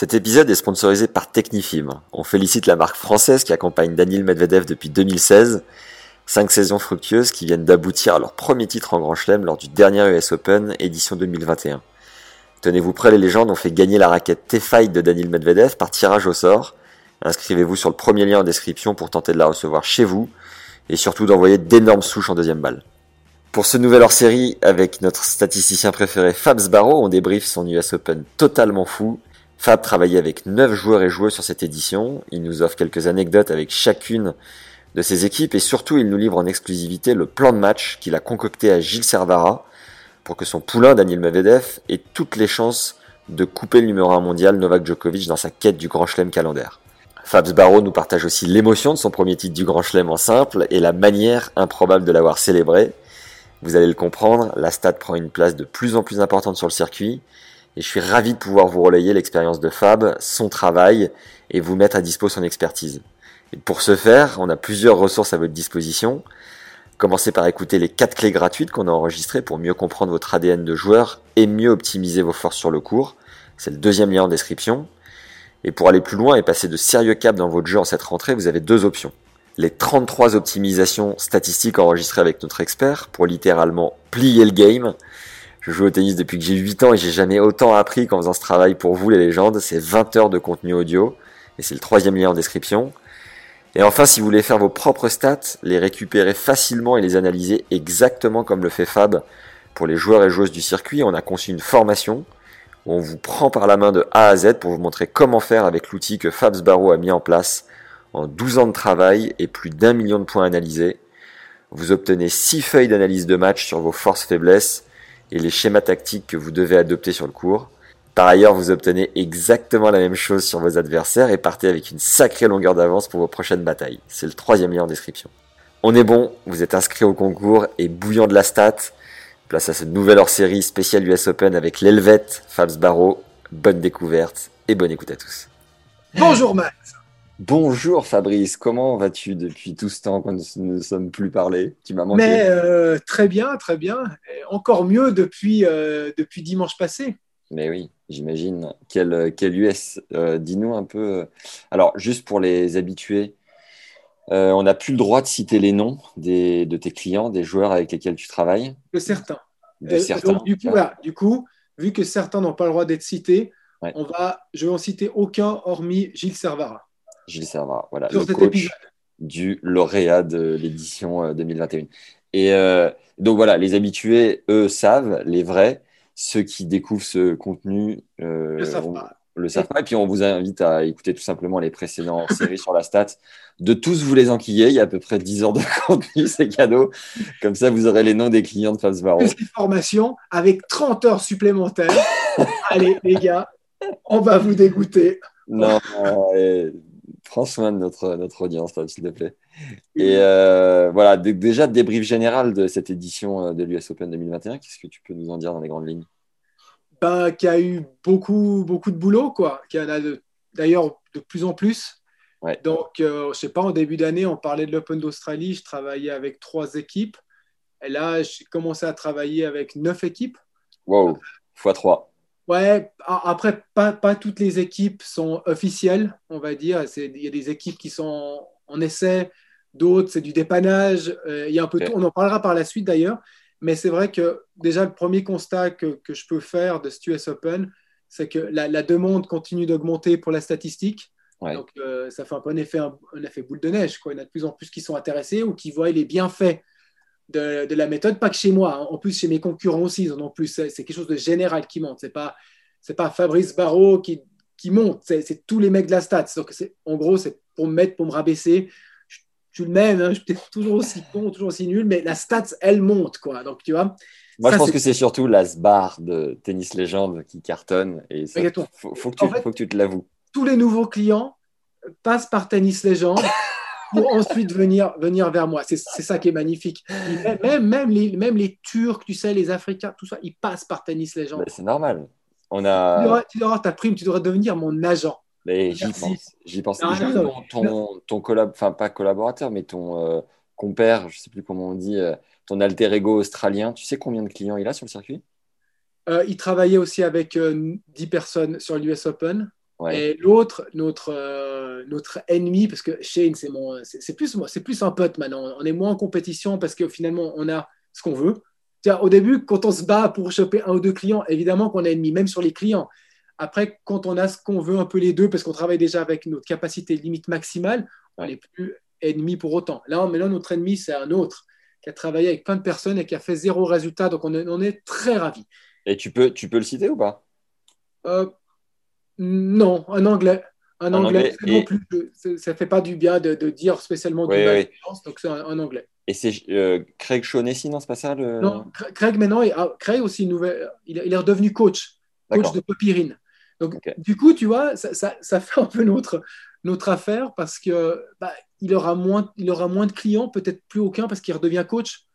Cet épisode est sponsorisé par Technifib. On félicite la marque française qui accompagne Daniel Medvedev depuis 2016. Cinq saisons fructueuses qui viennent d'aboutir à leur premier titre en Grand Chelem lors du dernier US Open édition 2021. Tenez-vous prêts, les légendes ont fait gagner la raquette T-Fight de Daniel Medvedev par tirage au sort. Inscrivez-vous sur le premier lien en description pour tenter de la recevoir chez vous et surtout d'envoyer d'énormes souches en deuxième balle. Pour ce nouvel hors-série, avec notre statisticien préféré Fabs Barreau, on débriefe son US Open totalement fou. Fab travaillait avec 9 joueurs et joueuses sur cette édition. Il nous offre quelques anecdotes avec chacune de ses équipes et surtout il nous livre en exclusivité le plan de match qu'il a concocté à Gilles Servara pour que son poulain Daniel Medvedev ait toutes les chances de couper le numéro 1 mondial Novak Djokovic dans sa quête du Grand Chelem calendaire. Fabs Barreau nous partage aussi l'émotion de son premier titre du Grand Chelem en simple et la manière improbable de l'avoir célébré. Vous allez le comprendre, la stade prend une place de plus en plus importante sur le circuit et je suis ravi de pouvoir vous relayer l'expérience de Fab, son travail et vous mettre à dispo son expertise. Et pour ce faire, on a plusieurs ressources à votre disposition. Commencez par écouter les 4 clés gratuites qu'on a enregistrées pour mieux comprendre votre ADN de joueur et mieux optimiser vos forces sur le cours. C'est le deuxième lien en description. Et pour aller plus loin et passer de sérieux caps dans votre jeu en cette rentrée, vous avez deux options. Les 33 optimisations statistiques enregistrées avec notre expert pour littéralement plier le game. Je joue au tennis depuis que j'ai 8 ans et j'ai jamais autant appris qu'en faisant ce travail pour vous les légendes. C'est 20 heures de contenu audio et c'est le troisième lien en description. Et enfin, si vous voulez faire vos propres stats, les récupérer facilement et les analyser exactement comme le fait Fab pour les joueurs et joueuses du circuit, on a conçu une formation où on vous prend par la main de A à Z pour vous montrer comment faire avec l'outil que Fabs Barreau a mis en place en 12 ans de travail et plus d'un million de points analysés. Vous obtenez 6 feuilles d'analyse de match sur vos forces faiblesses et les schémas tactiques que vous devez adopter sur le cours. Par ailleurs, vous obtenez exactement la même chose sur vos adversaires et partez avec une sacrée longueur d'avance pour vos prochaines batailles. C'est le troisième lien en description. On est bon, vous êtes inscrit au concours et bouillant de la stat. Place à cette nouvelle hors-série spéciale US Open avec l'Helvète Fabs Barreau. Bonne découverte et bonne écoute à tous. Bonjour Max. Bonjour Fabrice, comment vas-tu depuis tout ce temps qu'on ne nous sommes plus parlé Tu m'as manqué. Mais euh, très bien, très bien. Encore mieux depuis, euh, depuis dimanche passé. Mais oui, j'imagine. Quel, quel US euh, Dis-nous un peu. Alors, juste pour les habitués, on n'a plus le droit de citer les noms des, de tes clients, des joueurs avec lesquels tu travailles. De certains. De certains. donc, du, coup, voilà, du coup, vu que certains n'ont pas le droit d'être cités, Ouais. on va, je vais en citer aucun hormis Gilles Servara. Gilles Servat, voilà, Sur le coach épisode. du lauréat de l'édition euh, 2021. Et euh, donc voilà, les habitués, eux, savent, les vrais. Ceux qui découvrent ce contenu euh, Le savent on- pas. le savent pas. Et puis on vous invite à écouter tout simplement les précédentes séries sur la stat. De tous vous les enquiller, il y a à peu près 10 heures de contenu, c'est cadeau. Comme ça, vous aurez les noms des clients de Fabs les formations avec 30 heures supplémentaires. Allez, les gars, on va vous dégoûter. Non, euh, prends soin de notre, notre audience, s'il te plaît. Et euh, voilà, déjà, débrief général de cette édition euh, de l'US Open 2021. Qu'est-ce que tu peux nous en dire dans les grandes lignes? Ben, qui a eu beaucoup, beaucoup de boulot, quoi. Qui en a d'ailleurs de plus en plus. Ouais. Donc, euh, je sais pas, en début d'année, on parlait de l'Open d'Australie. Je travaillais avec trois équipes. Et là, j'ai commencé à travailler avec neuf équipes. Wow, x3. Ouais, après, pas, pas toutes les équipes sont officielles, on va dire. Il y a des équipes qui sont en essai, d'autres, c'est du dépannage. Euh, il y a un peu tout. On en parlera par la suite d'ailleurs. Mais c'est vrai que déjà, le premier constat que, que je peux faire de ce US Open, c'est que la, la demande continue d'augmenter pour la statistique. Ouais. Donc, euh, ça fait un peu un effet, un, un effet boule de neige. Quoi. Il y en a de plus en plus qui sont intéressés ou qui voient les bienfaits de, de la méthode, pas que chez moi, hein. en plus chez mes concurrents aussi, ils en ont plus. C'est quelque chose de général qui monte. C'est pas, c'est pas Fabrice Barrault qui, qui monte, c'est tous les mecs de la stat. Donc, c'est- en gros, c'est pour me mettre, pour me rabaisser. Je, je suis le même, hein, je suis toujours aussi con, toujours aussi nul, mais la stats, elle monte, quoi. Donc, tu vois. Moi, Ça, je pense que c'est surtout la SBAR de Tennis Légende qui cartonne. Et ça, faut, faut que tu, En fait- faut que tu te l'avoues. tous les nouveaux clients passent par Tennis Légende pour ensuite venir, venir vers moi. C'est ça qui est magnifique. Même, même, les, même les Turcs, tu sais, les Africains, tout ça, ils passent par Tennis Légende. C'est normal. On Tu a. devrais, tu devrais ta prime, tu devrais devenir mon agent. J'y pense. J'y pense. Non, Juste non, non. ton, ton, collab, enfin pas collaborateur, mais ton euh, compère, je sais plus comment on dit, euh, ton alter ego australien. Tu sais combien de clients il a sur le circuit? Euh, il travaillait aussi avec euh, 10 personnes sur l'US Open. Ouais. Et l'autre, notre, euh, notre ennemi, parce que Shane, c'est mon, c'est c'est plus, moi- c'est plus un pote maintenant. On est moins en compétition parce que finalement, on a ce qu'on veut. Vois, au début, quand on se bat pour choper un ou deux clients, évidemment qu'on est ennemi, même sur les clients. Après, quand on a ce qu'on veut, un peu les deux, parce qu'on travaille déjà avec notre capacité limite maximale, on n'est plus ennemi pour autant. Là, là, notre ennemi, c'est un autre qui a travaillé avec plein de personnes et qui a fait zéro résultat. Donc, on est, on est très ravis. Et tu peux, tu peux le citer ou pas? Euh, non, un anglais. Un Un anglais, anglais, et- plus. Ça fait pas du bien de, de dire spécialement du Oui, mal oui. donc c'est un, un anglais. Et c'est euh, Craig Shaughnessy, non, c'est pas ça le... Non, Cra- Craig maintenant, ah, Craig aussi une nouvelle. Il, est- il est redevenu coach, coach de Popirine. Donc du coup, tu vois, ça, ça- ça fait un peu notre notre affaire parce que bah, il aura moins, il aura moins de clients, peut-être plus aucun parce qu'il redevient coach.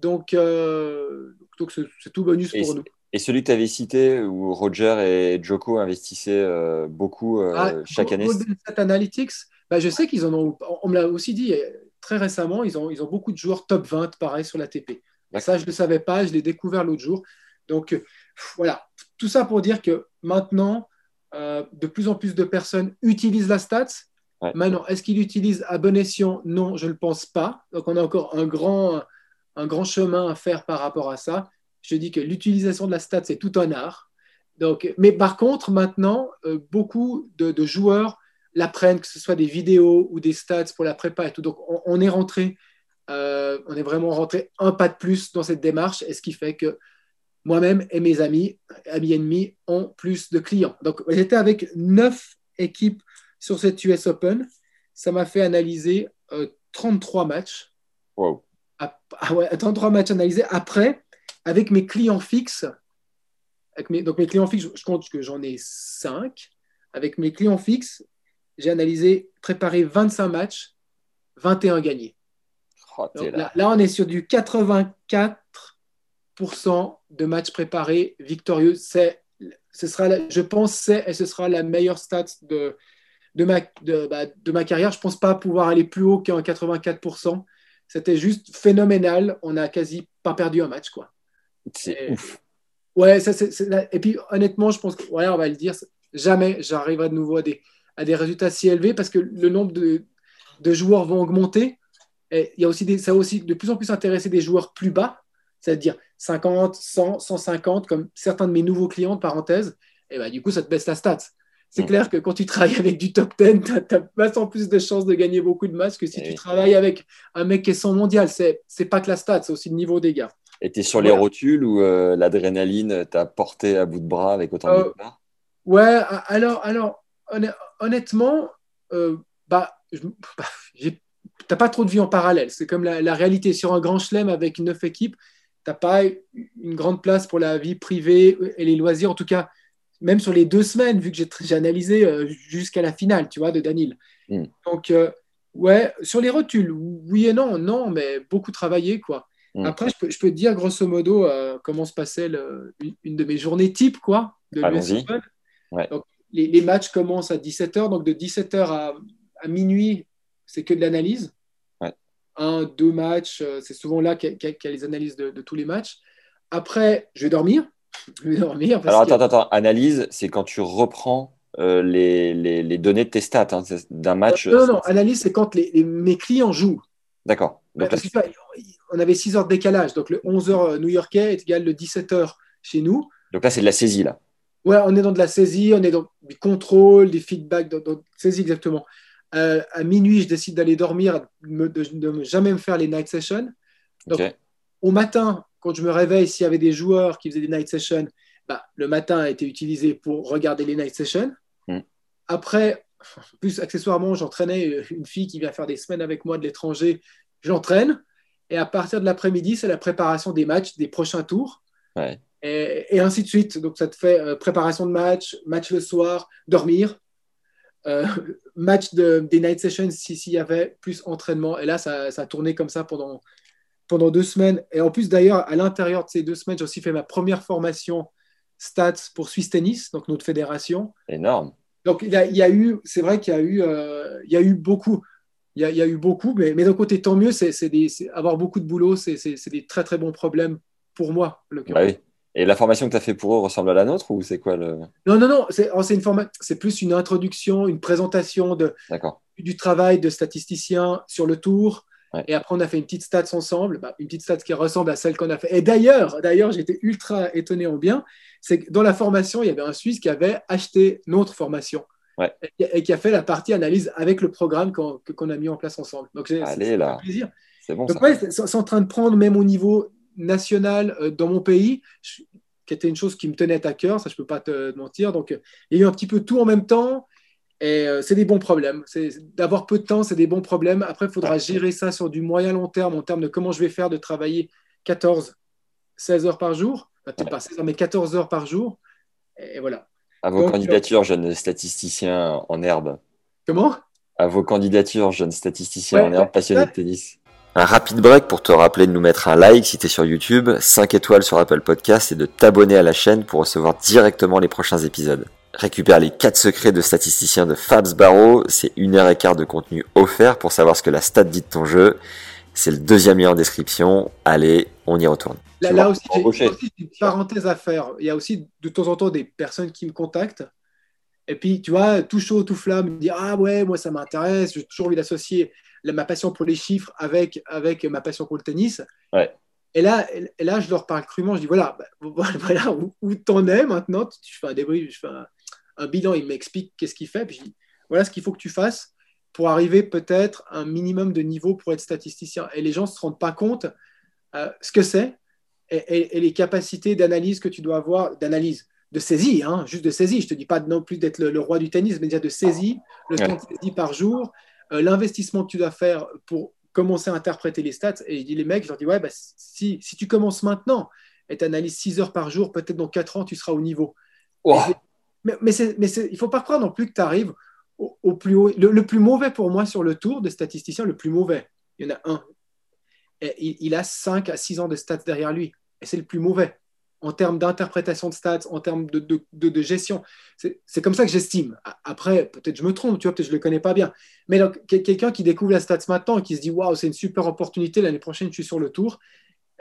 Donc euh, donc c'est tout bonus Et pour nous. Et celui que tu avais cité, où Roger et Joko investissaient euh, beaucoup euh, Ah, chaque année. Golden State Analytics, bah, je sais qu'ils en ont, on me l'a aussi dit euh, très récemment, ils ont, ils ont beaucoup de joueurs top 20, pareil, sur l'ATP. Ça, je ne le savais pas, je l'ai découvert l'autre jour. Donc, euh, voilà, tout ça pour dire que maintenant, euh, de plus en plus de personnes utilisent la stats. Ouais. Maintenant, est-ce qu'ils l'utilisent à bon escient? Non, je ne le pense pas. Donc, on a encore un grand, un grand chemin à faire par rapport à ça. Je dis que l'utilisation de la stat, c'est tout un art. Donc, mais par contre, maintenant, euh, beaucoup de, de joueurs l'apprennent, que ce soit des vidéos ou des stats pour la prépa et tout. Donc, on, on est rentré, euh, on est vraiment rentré un pas de plus dans cette démarche, et ce qui fait que moi-même et mes amis, amis ennemis, ont plus de clients. Donc, j'étais avec neuf équipes sur cette US Open. Ça m'a fait analyser euh, 33 matchs. Wow. Ah, ah ouais, 33 matchs analysés. Après, avec mes clients fixes, avec mes, donc mes clients fixes, je compte que j'en ai 5. Avec mes clients fixes, j'ai analysé, préparé 25 matchs, 21 gagnés. Oh, Donc là. là, là, on est sur du 84% de matchs préparés victorieux. C'est, ce sera, la- je pense, c'est et ce sera la meilleure stat de, de, ma, de, bah, de ma carrière. Je pense pas pouvoir aller plus haut qu'un 84%. C'était juste phénoménal. On a quasi pas perdu un match, quoi. C'est Et- ouf. Ouais, ça, c'est, et puis honnêtement, je pense que, ouais, on va le dire, jamais j'arriverai de nouveau à des, à des résultats si élevés parce que le nombre de, de joueurs vont augmenter. Et il y a aussi des, ça va aussi de plus en plus intéresser des joueurs plus bas, c'est-à-dire 50, 100, 150, comme certains de mes nouveaux clients, de parenthèse. Et bah, du coup, ça te baisse la stat. C'est Mm. clair que quand tu travailles avec du top 10, tu as, vachement plus de chances de gagner beaucoup de matchs que si Eh tu oui. travailles avec un mec qui est 100 mondial. C'est, c'est pas que la stat, c'est aussi le niveau des gars. Et t'es sur les Voilà. rotules où euh, l'adrénaline t'a porté à bout de bras avec autant Euh, de victoires Ouais, a- alors, alors honn- honnêtement, euh, bah, bah, t'as pas trop de vie en parallèle. C'est comme la, la réalité sur un grand chelem avec neuf équipes. T'as pas une grande place pour la vie privée et les loisirs. En tout cas, même sur les deux semaines, vu que j'ai analysé euh, jusqu'à la finale, tu vois, de Danil. Mm. Donc, euh, ouais, sur les rotules, oui et non, non, mais beaucoup travaillé, quoi. Mm. Après, je peux, je peux te dire grosso modo euh, comment se passait le- une, une de mes journées type, quoi, de l'US Allons-y. Open. Ouais. Donc, les, les matchs commencent à 17h, donc de 17h à, à minuit, c'est que de l'analyse. Ouais. Un, deux matchs, euh, c'est souvent là qu'il y, a- y les analyses de, de tous les matchs. Après, je vais dormir. Je vais dormir. Parce Alors attends, attends, attends. Analyse, c'est quand tu reprends euh, les, les, les données de tes stats hein, d'un match. Non, non, non, analyse, c'est quand les- les- mes clients jouent. D'accord. Ouais, On avait 6 heures de décalage, donc le 11h new-yorkais est égal le 17h chez nous. donc là, c'est de la saisie là. Ouais, on est dans de la saisie, on est dans du contrôle, des feedbacks, dans, dans- saisie exactement. Euh, à minuit, je décide d'aller dormir, de, me- de- de me jamais me faire les night sessions. Donc. Au matin, quand je me réveille, s'il y avait des joueurs qui faisaient des night sessions, bah, le matin a été utilisé pour regarder les night sessions. Mm. Après, plus accessoirement, j'entraînais une fille qui vient faire des semaines avec moi de l'étranger. Je l'entraîne. Et à partir de l'après-midi, c'est la préparation des matchs, des prochains tours. Ouais. Et, ainsi de suite. Donc, ça te fait euh, préparation de match, match le soir, dormir, euh, match de, des night sessions s'il y avait, plus entraînement. Et là, ça, ça, a tourné comme ça pendant, pendant deux semaines. Et en plus, d'ailleurs, à l'intérieur de ces deux semaines, j'ai aussi fait ma première formation stats pour Swiss Tennis, donc notre fédération. Énorme. Donc, il y a, il y a eu, c'est vrai qu'il y a eu, euh, il y a eu beaucoup. Il y, a, il y a eu beaucoup, mais, mais d'un côté, tant mieux, c'est, avoir beaucoup de boulot, c'est, des très très bons problèmes pour moi. Le bah oui. Et la formation que tu as fait pour eux ressemble à la nôtre ou c'est quoi le... Non, non, non, c'est, oh, une forma... c'est plus une introduction, une présentation de, du travail de statisticien sur le tour. Et après, on a fait une petite stats ensemble, bah, une petite stats qui ressemble à celle qu'on a fait. Et d'ailleurs, d'ailleurs, j'étais ultra étonné en bien, c'est que dans la formation, il y avait un Suisse qui avait acheté notre formation. Et, qui a fait la partie analyse avec le programme qu'on, a mis en place ensemble. Donc, Allez, là. plaisir. C'est bon. Donc, ouais, c'est, en train de prendre même au niveau national euh, dans mon pays, qui était une chose qui me tenait à cœur, ça je peux pas te mentir. Donc il y a eu un petit peu tout en même temps. Et euh, c'est des bons problèmes. D'avoir peu de temps, c'est des bons problèmes. Après, il faudra gérer ça sur du moyen long terme, en termes de comment je vais faire de travailler 14, 16 heures par jour. Peut-être pas 16 heures, mais 14 heures par jour. Et, voilà. À vos candidatures, jeune statisticien en herbe. Comment? À vos candidatures, jeune statisticien en herbe, passionné de tennis. Un rapide break pour te rappeler de nous mettre un like si tu es sur YouTube, 5 étoiles sur Apple Podcast et de t'abonner à la chaîne pour recevoir directement les prochains épisodes. Récupère les 4 secrets de statisticien de Fabs Barrow, c'est une heure et quart de contenu offert pour savoir ce que la stat dit de ton jeu. C'est le deuxième lien en description. Allez, on y retourne. Là, aussi, j'ai une parenthèse à faire. Il y a aussi de temps en temps des personnes qui me contactent. Et puis, tu vois, tout chaud, tout flamme, me dire Ah ouais, moi ça m'intéresse, j'ai toujours envie d'associer ma passion pour les chiffres avec, avec ma passion pour le tennis. Et, là, et là, je leur parle crûment. Je dis voilà, bah, voilà où, où t'en es maintenant. Je fais un débrief, je fais un, bilan. Il m'explique qu'est-ce qu'il fait. Puis je dis voilà ce qu'il faut que tu fasses pour arriver peut-être à un minimum de niveau pour être statisticien. Et les gens ne se rendent pas compte euh, ce que c'est et, les capacités d'analyse que tu dois avoir, d'analyse, de saisie, hein, juste de saisie. Je ne te dis pas non plus d'être le, roi du tennis, mais déjà de saisie, le temps de saisie par jour, euh, l'investissement que tu dois faire pour commencer à interpréter les stats. Et je dis les mecs, je leur dis, ouais, bah, si, si, tu commences maintenant et tu analyses 6 heures par jour, peut-être dans 4 ans, tu seras au niveau. Mais, mais, mais il ne faut pas croire non plus que tu arrives au, plus haut. Le, plus mauvais pour moi sur le tour des statisticiens, le plus mauvais, il y en a un. Il, a 5 à 6 ans de stats derrière lui. Et c'est le plus mauvais en termes d'interprétation de stats, en termes de, gestion. C'est comme ça que j'estime. Après, peut-être je me trompe, tu vois, peut-être je ne le connais pas bien. Mais quelqu'un qui découvre la stats maintenant et qui se dit Waouh, c'est une super opportunité, l'année prochaine, je suis sur le tour,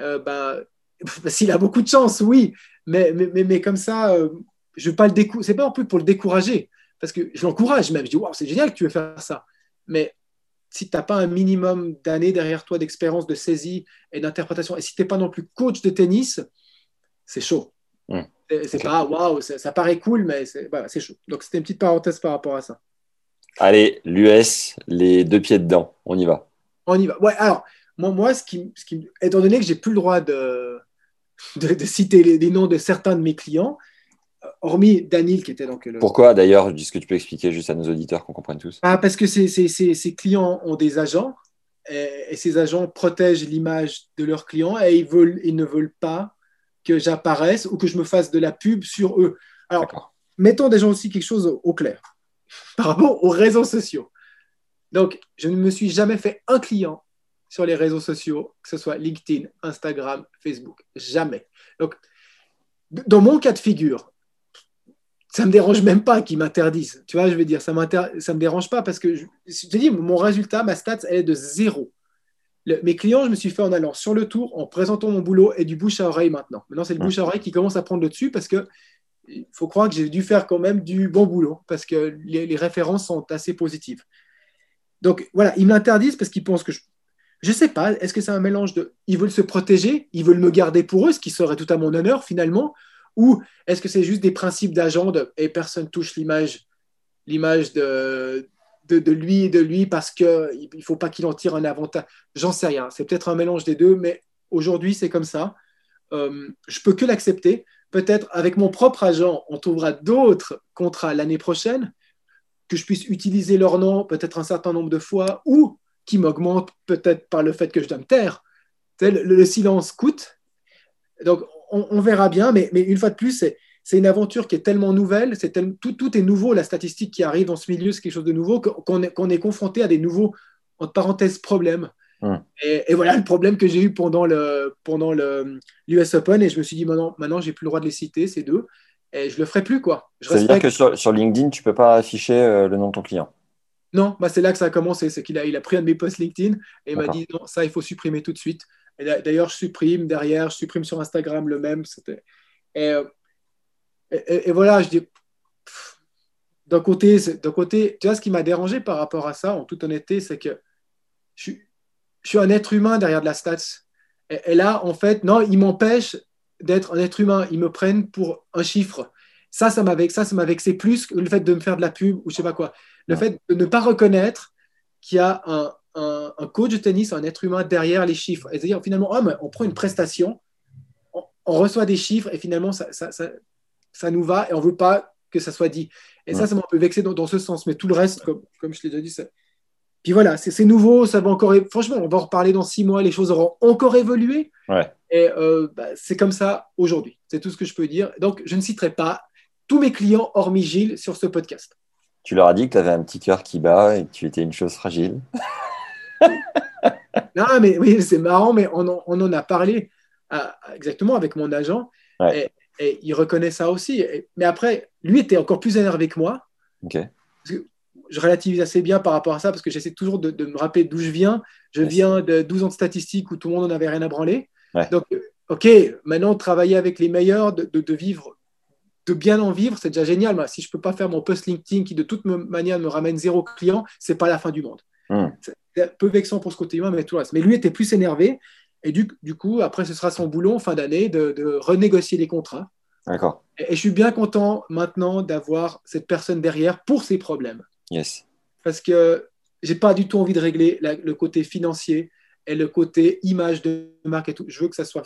euh, ben, s'il a beaucoup de chance, oui. Mais, mais, mais, comme ça, euh, je veux pas le décourager. C'est pas en plus pour le décourager, parce que je l'encourage même. Je dis Waouh, c'est génial que tu veux faire ça. Mais si tu n'as pas un minimum d'années derrière toi d'expérience, de saisie et d'interprétation, et si tu n'es pas non plus coach de tennis, c'est chaud. C'est pas waouh, ça, paraît cool, mais c'est chaud. Donc c'était une petite parenthèse par rapport à ça. Allez, l'US, les deux pieds dedans, on y va. On y va. Ouais, alors, moi, moi ce qui, ce qui, étant donné que j'ai plus le droit de, de, citer les, noms de certains de mes clients, hormis Daniel qui était donc le... Pourquoi d'ailleurs Est-ce que tu peux expliquer juste à nos auditeurs qu'on comprenne tous? Ah, Parce que ces clients ont des agents et, et ces agents protègent l'image de leurs clients et ils, veulent, ils ne veulent pas que j'apparaisse ou que je me fasse de la pub sur eux. Alors, mettons déjà aussi quelque chose au clair par rapport aux réseaux sociaux. Donc, je ne me suis jamais fait un client sur les réseaux sociaux, que ce soit LinkedIn, Instagram, Facebook. Jamais. Donc, dans mon cas de figure, ça me dérange même pas qu'ils m'interdisent. Tu vois, je veux dire, ça ne me dérange pas parce que, je, te dis, mon résultat, ma stats, elle est de zéro mes clients, je me suis fait en allant sur le tour, en présentant mon boulot et du bouche à oreille maintenant. Maintenant, c'est le bouche à oreille qui commence à prendre le dessus parce que il faut croire que j'ai dû faire quand même du bon boulot parce que les, références sont assez positives. Donc voilà, ils m'interdisent parce qu'ils pensent que je. Je sais pas, est-ce que c'est un mélange de. Ils veulent se protéger, ils veulent me garder pour eux, ce qui serait tout à mon honneur finalement, ou est-ce que c'est juste des principes d'agent et personne touche l'image l'image de, de, lui et de lui parce qu'il ne faut pas qu'il en tire un avantage. J'en sais rien. C'est peut-être un mélange des deux, mais aujourd'hui, c'est comme ça. Euh, je peux que l'accepter. Peut-être avec mon propre agent, on trouvera d'autres contrats l'année prochaine, que je puisse utiliser leur nom peut-être un certain nombre de fois, ou qui m'augmentent peut-être par le fait que je dois me taire. le, le, silence coûte. Donc, on, on verra bien, mais, mais, une fois de plus, c'est une aventure qui est tellement nouvelle, c'est tout, tout, est nouveau, la statistique qui arrive dans ce milieu, c'est quelque chose de nouveau, qu'on est, confronté à des nouveaux, entre parenthèses, problèmes. Hum. Et, et, voilà le problème que j'ai eu pendant le pendant l'US Open, et je me suis dit, maintenant, maintenant j'ai plus le droit de les citer, ces deux, et je le ferai plus. quoi. Je Ça veut dire que sur, sur, LinkedIn, tu peux pas afficher euh, le nom de ton client? Non, bah c'est là que ça a commencé. C'est qu'il a, il a pris un de mes posts LinkedIn et il m'a dit non, ça, il faut supprimer tout de suite. Et d'ailleurs, je supprime derrière, je supprime sur Instagram le même. Et, et, et, voilà, je dis. D'un côté, d'un côté, tu vois, ce qui m'a dérangé par rapport à ça, en toute honnêteté, c'est que je, je, suis un être humain derrière de la stats. Et, là, en fait, non, ils m'empêchent d'être un être humain. Ils me prennent pour un chiffre. Ça, ça m'a ça, ça vexé plus que le fait de me faire de la pub ou je sais pas quoi. Le fait de ne pas reconnaître qu'il y a un, un, coach de tennis, un être humain derrière les chiffres. Et c'est-à-dire, finalement, oh, on prend une prestation, on, reçoit des chiffres et finalement, ça, ça, ça, nous va et on ne veut pas que ça soit dit. Et ça, ça m'a un peu vexé dans, ce sens. Mais tout le reste, comme, comme je l'ai déjà dit, ça... Puis voilà, c'est nouveau, ça va encore. Franchement, on va en reparler dans six mois, les choses auront encore évolué. Ouais. Et euh, bah, c'est comme ça aujourd'hui. C'est tout ce que je peux dire. Donc, je ne citerai pas tous mes clients, hormis Gilles, sur ce podcast. Tu leur as dit que tu avais un petit cœur qui bat et que tu étais une chose fragile. non, mais oui, c'est marrant, mais on en, a parlé exactement avec mon agent et, il reconnaît ça aussi. mais après, lui était encore plus énervé que moi. je relativise assez bien par rapport à ça parce que j'essaie toujours de, me rappeler d'où je viens. Je viens de 12 ans de statistiques où tout le monde n'en avait rien à branler. Donc, OK, maintenant, travailler avec les meilleurs, de, de vivre de bien en vivre, c'est déjà génial. Si je ne peux pas faire mon post LinkedIn qui de toute manière me ramène zéro client, c'est pas la fin du monde. Hmm. C'est un peu vexant pour ce côté humain, mais tout le reste. Mais lui était plus énervé. Et du, du coup, après, ce sera son boulot en fin d'année de, renégocier les contrats. D'accord. Et, je suis bien content maintenant d'avoir cette personne derrière pour ses problèmes. Yes. Parce que j'ai pas du tout envie de régler le côté financier et le côté image de marque et tout. Je veux que ça soit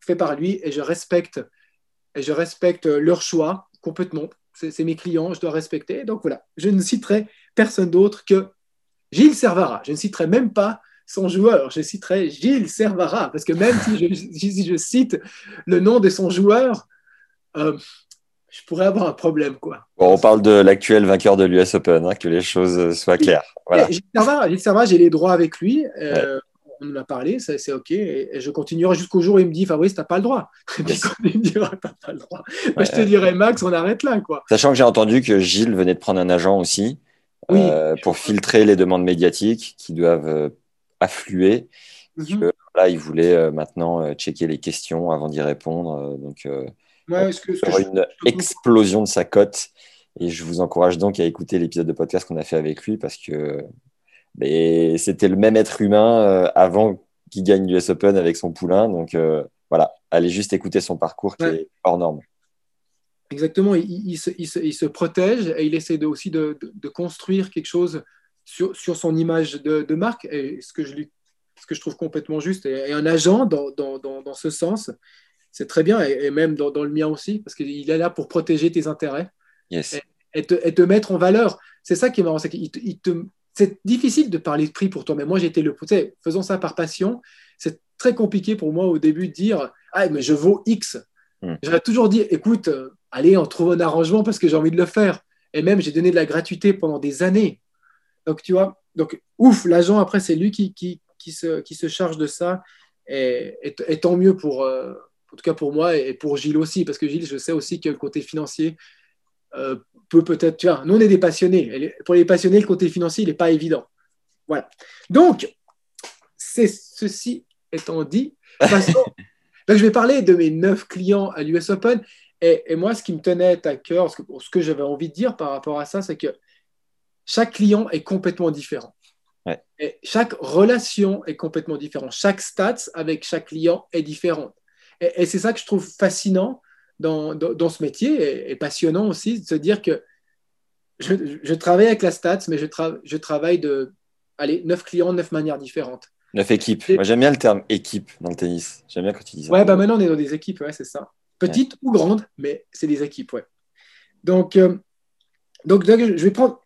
fait par lui et je respecte et je respecte leur choix complètement. C'est mes clients, je dois respecter. Donc voilà, je ne citerai personne d'autre que Gilles Servara. Je ne citerai même pas son joueur, je citerai Gilles Servara, parce que même si je, je cite le nom de son joueur, euh, je pourrais avoir un problème. Quoi. on parle de l'actuel vainqueur de l'US Open, hein, que les choses soient claires. Voilà. Gilles Servara, j'ai les droits avec lui. Euh, on en a parlé, c'est OK. Et, je continuerai jusqu'au jour où il me dit Fabrice, tu n'as pas le droit. Et puis quand il me dira Tu pas le droit, bah, je te dirai Max, on arrête là. Quoi. Sachant que j'ai entendu que Gilles venait de prendre un agent aussi euh, pour filtrer les demandes médiatiques qui doivent euh, affluer. Mhm. là, il voulait euh, maintenant checker les questions avant d'y répondre. donc, ouais, une explosion de sa cote. Et je vous encourage donc à écouter l'épisode de podcast qu'on a fait avec lui parce que c'était le même être humain avant qu'il gagne l'US Open avec son poulain. Donc euh, voilà, allez juste écouter son parcours qui est hors norme. Exactement, il, se, protège et il essaie aussi de, construire quelque chose sur, son image de, marque, et ce, que je ce que je trouve complètement juste. Et, un agent, dans, ce sens, c'est très bien, et, même dans, le mien aussi, parce qu'il est là pour protéger tes intérêts yes. et, te, mettre en valeur. C'est ça qui est marrant, c'est qu'il te, c'est difficile de parler de prix pour toi, mais moi j'étais le. Tu sais, faisant ça par passion, c'est très compliqué pour moi au début de dire Ah, mais je vaux X. Hmm. J'aurais toujours dit Écoute, allez, on trouve un arrangement parce que j'ai envie de le faire. Et même, j'ai donné de la gratuité pendant des années. Donc, tu vois, donc, ouf, l'agent, après, c'est lui qui, qui, qui, se, qui se charge de ça. Et, et, tant mieux pour, euh, en tout cas pour moi et pour Gilles aussi, parce que Gilles, je sais aussi que le côté financier, euh, peut peut-être, tu vois, nous on est des passionnés. Pour les passionnés, le côté financier, il n'est pas évident. Voilà. Donc, c'est ceci étant dit, je vais parler de mes neuf clients à l'US Open. Et, moi, ce qui me tenait à cœur, ce que, j'avais envie de dire par rapport à ça, c'est que chaque client est complètement différent. Et chaque relation est complètement différente. Chaque stats avec chaque client est différente. et c'est ça que je trouve fascinant dans, dans, ce métier et, passionnant aussi de se dire que je, je, travaille avec la Stats, mais je, je travaille de allez, neuf clients, neuf manières différentes. Neuf équipes. Moi, j'aime bien le terme équipe dans le tennis. J'aime bien quand tu dis ça. Ouais, bah maintenant, on est dans des équipes, ouais, c'est ça. Petites ou grandes, mais c'est des équipes, ouais. Donc, euh, donc, je vais prendre.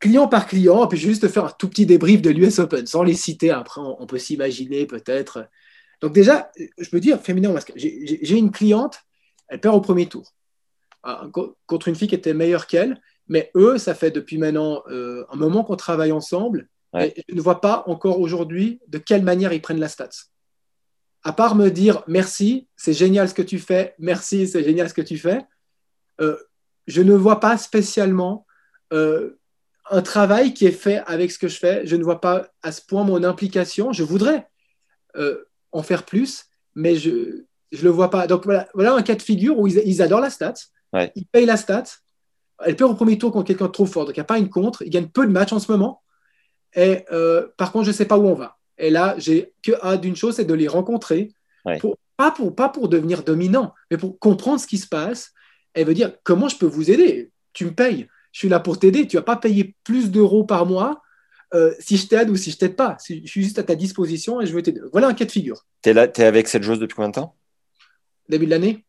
client par client, puis je vais juste te faire un tout petit débrief de l'US Open, sans les citer. Après, on, peut s'imaginer peut-être. Donc déjà, je peux dire, féminin j'ai une cliente, elle perd au premier tour ah, contre une fille qui était meilleure qu'elle, mais eux, ça fait depuis maintenant euh, un moment qu'on travaille ensemble, et je ne vois pas encore aujourd'hui de quelle manière ils prennent la stats. À part me dire merci, c'est génial ce que tu fais, merci, c'est génial ce que tu fais, euh, je ne vois pas spécialement euh, un travail qui est fait avec ce que je fais. Je ne vois pas à ce point mon implication. Je voudrais euh, en faire plus, mais je ne le vois pas. Donc voilà, voilà, un cas de figure où ils, adorent la stat, ils payent la stat, elle perd au premier tour contre quelqu'un de trop fort, donc il n'y a pas une contre, ils gagnent peu de matchs en ce moment. Et par contre, je ne sais pas où on va. Et là, j'ai que hâte d'une chose, c'est de les rencontrer, pas, pour, pas pour devenir dominant, mais pour comprendre ce qui se passe. Elle veut dire comment je peux vous aider? Tu me payes je suis là pour t'aider. Tu vas pas payer plus d'euros par mois euh, si je t'aide ou si je t'aide pas. Je suis juste à ta disposition et je veux t'aider. Voilà un cas de figure. Tu es, es avec cette joueuse depuis combien de temps? Début de l'année.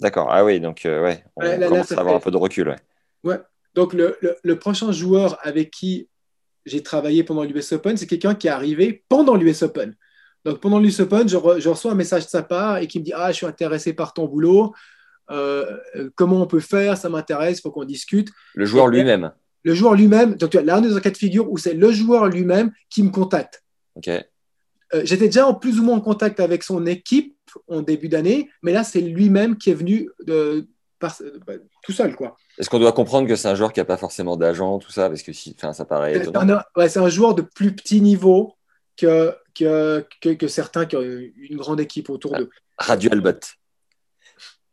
D'accord. Ah oui, donc euh, ouais, on commence à avoir un peu de recul. Ouais. ouais. Donc le, le, prochain joueur avec qui j'ai travaillé pendant l'US Open, c'est quelqu'un qui est arrivé pendant l'US Open. Donc pendant l'US Open, je, je, reçois un message de sa part et qui me dit Ah, je suis intéressé par ton boulot. Euh, comment on peut faire, ça m'intéresse, il faut qu'on discute. Le joueur lui-même. Le joueur lui-même, donc là on est dans un cas de figure où c'est le joueur lui-même qui me contacte. Ok. Euh, j'étais déjà en plus ou moins en contact avec son équipe en début d'année, mais là c'est lui-même qui est venu de, par, bah, tout seul. quoi. Est-ce qu'on doit comprendre que c'est un joueur qui n'a pas forcément d'agent, tout ça? Parce que si, ça paraît étonnant. c'est un joueur de plus petit niveau que, que, que, certains qui ont une grande équipe autour de d'eux. Radio Albot.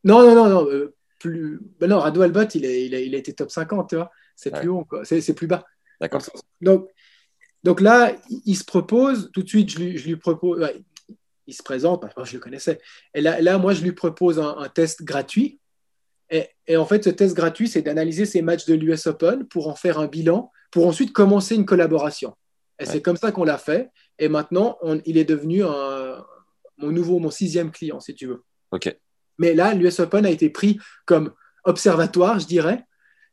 Non, non, non, non. Euh, plus... Ben non, Rado Albot, il, il, a, il, a, été top 50, tu vois. C'est plus haut, C'est plus bas. D'accord. Donc, donc là, il se propose, tout de suite, je lui, je lui propose, il se présente, je le connaissais. Et là, là moi, je lui propose un, test gratuit. Et, et, en fait, ce test gratuit, c'est d'analyser ses matchs de l'US Open pour en faire un bilan, pour ensuite commencer une collaboration. Et c'est comme ça qu'on l'a fait. Et maintenant, on, il est devenu un, mon nouveau, mon sixième client, si tu veux. OK. Mais là, l'US Open a été pris comme observatoire, je dirais,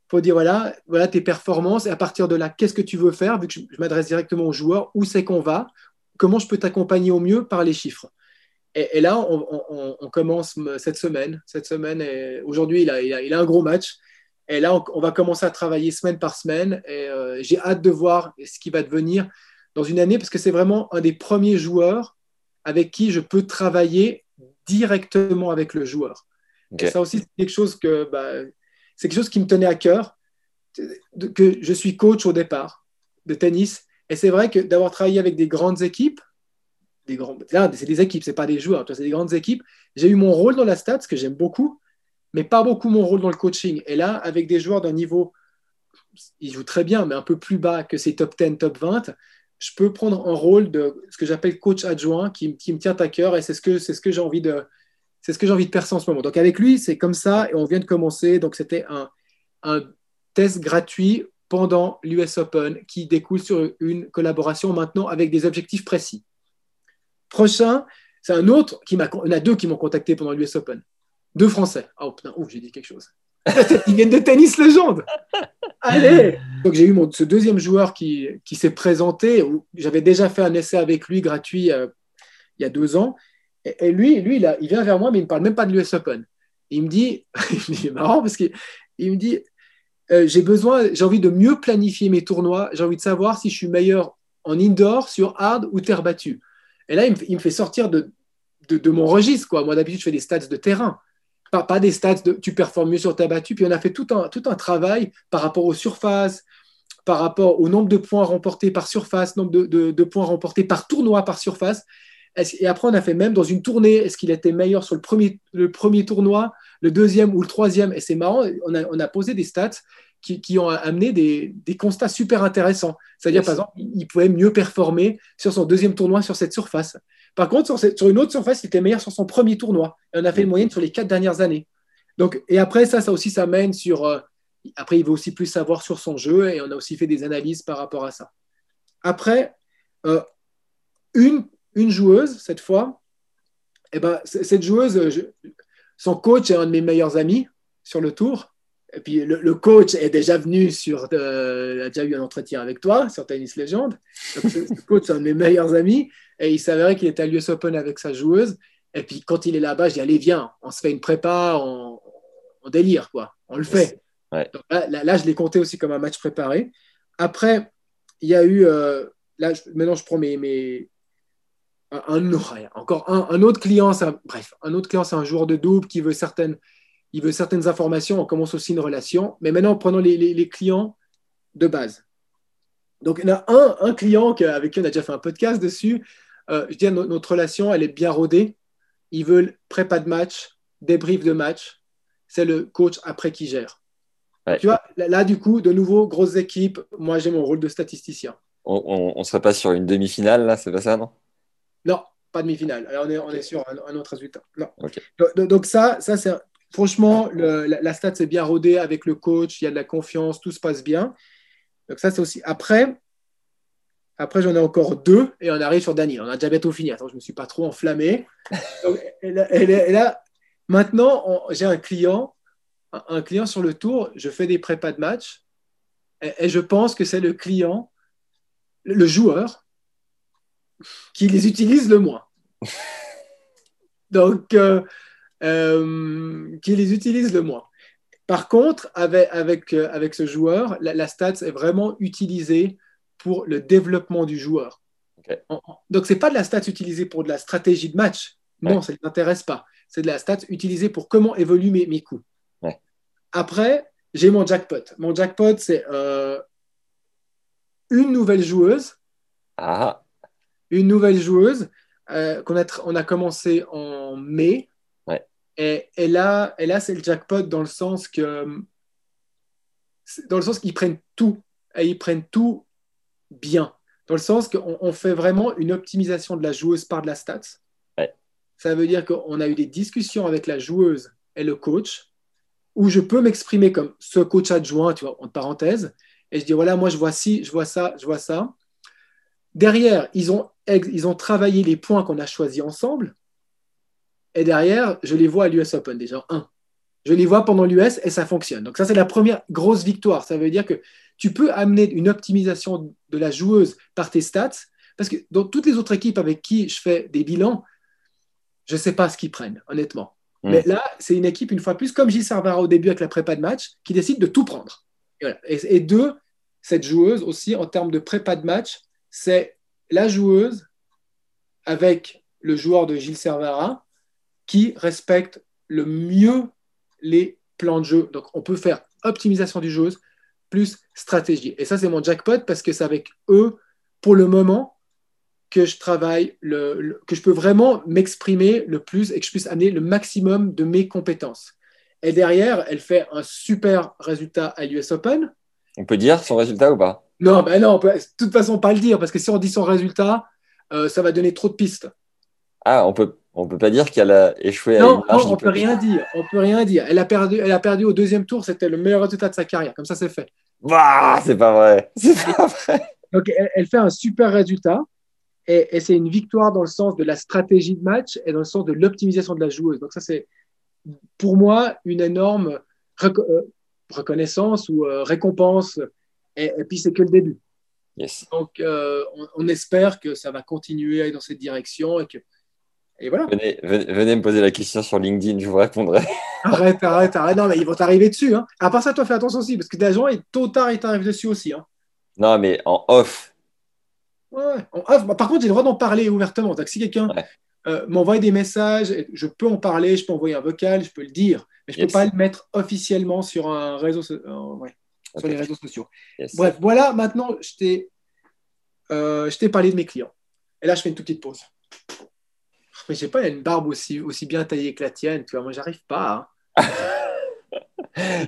pour dire voilà, voilà tes performances et à partir de là, qu'est-ce que tu veux faire Vu que je, m'adresse directement aux joueurs, où c'est qu'on va Comment je peux t'accompagner au mieux par les chiffres et, là, on, commence cette semaine. Cette semaine, aujourd'hui, il a, il, a, un gros match. Et là, on, va commencer à travailler semaine par semaine. Et euh, j'ai hâte de voir ce qui va devenir dans une année, parce que c'est vraiment un des premiers joueurs avec qui je peux travailler directement avec le joueur. Et ça aussi, c'est quelque chose que bah, c'est quelque chose qui me tenait à cœur, que je suis coach au départ de tennis. Et c'est vrai que d'avoir travaillé avec des grandes équipes, c'est des équipes, c'est pas des joueurs, c'est des grandes équipes. J'ai eu mon rôle dans la stats, que j'aime beaucoup, mais pas beaucoup mon rôle dans le coaching. Et là, avec des joueurs d'un niveau, ils jouent très bien, mais un peu plus bas que ces top 10, top 20, je peux prendre un rôle de ce que j'appelle coach adjoint qui, me tient à cœur et c'est ce que, j'ai envie de c'est ce que j'ai envie de percer en ce moment. Donc avec lui, c'est comme ça et on vient de commencer. Donc c'était un test gratuit pendant l'US Open qui découle sur une collaboration maintenant avec des objectifs précis. Prochain, c'est un autre qui m'a. On a deux qui m'ont contacté pendant l'US Open. Deux Français. Oh putain, ouf, j'ai dit quelque chose. Ils viennent de tennis légende. Allez Donc j'ai eu mon, ce deuxième joueur qui, qui s'est présenté. J'avais déjà fait un essai avec lui gratuit euh, il y a deux ans. Et, lui, lui il, il, vient vers moi, mais il ne me parle même pas de l'US Open. Il me dit, c'est marrant parce qu'il me dit, euh, j'ai besoin, j'ai envie de mieux planifier mes tournois. J'ai envie de savoir si je suis meilleur en indoor, sur hard ou terre battue. Et là, il me, fait sortir de, mon registre. Quoi. Moi, d'habitude, je fais des stats de terrain pas, des stats de tu performes mieux sur ta battue. Puis on a fait tout un, tout travail par rapport aux surfaces, par rapport au nombre de points remportés par surface, nombre de, points remportés par tournoi par surface. Et après, on a fait même dans une tournée, est-ce qu'il était meilleur sur le premier, le premier tournoi, le deuxième ou le troisième? Et c'est marrant, on a, on a, posé des stats qui, qui ont amené des, des, constats super intéressants. C'est-à-dire, par exemple, il pouvait mieux performer sur son deuxième tournoi sur cette surface. Par contre, sur, une autre surface, il était meilleur sur son premier tournoi. Et on a fait une moyenne sur les quatre dernières années. Donc, et après, ça, ça aussi, ça mène sur. Euh, après, il veut aussi plus savoir sur son jeu et on a aussi fait des analyses par rapport à ça. Après, euh, une, une joueuse, cette fois, eh ben, cette joueuse, son coach est un de mes meilleurs amis sur le tour. Et puis le, coach est déjà venu sur, euh, a déjà eu un entretien avec toi sur Tennis Legend. Donc, ce, coach, c'est un de mes meilleurs amis. Et il s'avérait qu'il était à l'US Open avec sa joueuse. Et puis quand il est là-bas, je dis allez, viens, on se fait une prépa, on, délire, quoi. On le fait. Donc, là, je l'ai compté aussi comme un match préparé. Après, il y a eu. Euh, là, maintenant, je prends mes. mes un, encore un, un, autre client, bref, un autre client, c'est un joueur de double qui veut certaines il veut certaines informations, on commence aussi une relation. Mais maintenant, prenons les, les, clients de base. Donc, il y en a un, un client avec qui on a déjà fait un podcast dessus. Euh, je dis, notre relation, elle est bien rodée. Ils veulent prépa de match, débrief de match. C'est le coach après qui gère. Tu vois, là, du coup, de nouveau, grosse équipe. Moi, j'ai mon rôle de statisticien. On ne serait pas sur une demi-finale, là, c'est pas ça, non? Non, pas demi-finale. Alors, on est, on est sur un, autre résultat. Non. Donc, donc, ça, ça c'est franchement, la, stat s'est bien rodée avec le coach, il y a de la confiance, tout se passe bien. Donc ça, c'est aussi. Après, après j'en ai encore deux et on arrive sur Daniel. On a déjà bientôt fini. Attends, je ne me suis pas trop enflammé. et, là, maintenant, j'ai un client, un, client sur le tour. Je fais des prépas de match et, je pense que c'est le client, le joueur, qui les utilise le moins. Donc, euh, euh, qui les utilise le moins. Par contre, avec, avec, euh, avec ce joueur, la, stats est vraiment utilisée pour le développement du joueur. Donc, ce n'est pas de la stats utilisée pour de la stratégie de match. Non, ça ne m'intéresse pas. C'est de la stats utilisée pour comment évoluent mes, mes coups. Après, j'ai mon jackpot. Mon jackpot, c'est euh, une nouvelle joueuse. Ah. Une nouvelle joueuse qu'on a, on a commencé en mai et, là, et là c'est le jackpot dans le sens que dans le sens qu'ils prennent tout et ils prennent tout bien. Dans le sens qu'on fait vraiment une optimisation de la joueuse par de la stats. Ça veut dire qu'on a eu des discussions avec la joueuse et le coach où je peux m'exprimer comme ce coach adjoint, tu vois, en parenthèse, et je dis voilà, moi je vois ci, je vois ça, je vois ça. Derrière, ils ont, ils ont travaillé les points qu'on a choisis ensemble et derrière, je les vois à l'US Open déjà, un. Je les vois pendant l'US et ça fonctionne. Donc ça, c'est la première grosse victoire. Ça veut dire que tu peux amener une optimisation de la joueuse par tes stats, parce que dans toutes les autres équipes avec qui je fais des bilans, je ne sais pas ce qu'ils prennent, honnêtement. Mm. Mais là, c'est une équipe, une fois plus, comme Gilles Servara au début avec la prépa de match, qui décide de tout prendre. Et, et deux, cette joueuse aussi, en termes de prépa de match, c'est la joueuse avec le joueur de Gilles Servara qui respecte le mieux les plans de jeu. Donc, on peut faire optimisation du jeu plus stratégie. Et ça, c'est mon jackpot parce que c'est avec eux, pour le moment, que je travaille, le, que je peux vraiment m'exprimer le plus et que je puisse amener le maximum de mes compétences. Et derrière, elle fait un super résultat à l'US Open. On peut dire son résultat ou pas? Non, ben non, on peut de toute façon pas le dire parce que si on dit son résultat, euh, ça va donner trop de pistes. Ah, on peut, on peut pas dire qu'elle a échoué à une Non, on peut rien dire. On peut rien dire. Elle a perdu, elle a perdu au deuxième tour. C'était le meilleur résultat de sa carrière. Comme ça, c'est fait. Bah, c'est pas vrai. C'est pas vrai. Donc, elle, fait un super résultat. Et, c'est une victoire dans le sens de la stratégie de match et dans le sens de l'optimisation de la joueuse. Donc, ça, c'est pour moi une énorme euh, reconnaissance ou euh, récompense. Et, puis, c'est que le début. Yes. Donc, euh, on, on, espère que ça va continuer dans cette direction et que Venez, me poser la question sur LinkedIn, je vous répondrai. arrête, arrête, arrête. Non, mais ils vont t'arriver dessus. Hein. À part ça, toi, fais attention aussi, parce que des gens, tôt ou tard, ils t'arrivent dessus aussi. Hein. Non, mais en off. Ouais, en off. Bah, par contre, j'ai le droit d'en parler ouvertement. Donc, si quelqu'un euh, m'envoie des messages, je peux en parler, je peux envoyer un vocal, je peux le dire, mais je ne peux pas le mettre officiellement sur un réseau, euh, sur les réseaux sociaux. Bref, voilà, maintenant, je t'ai euh, parlé de mes clients. Et là, je fais une toute petite pause. Mais je sais pas, il y a une barbe aussi, aussi bien taillée que la tienne. Tu vois, moi, j'arrive pas. Hein.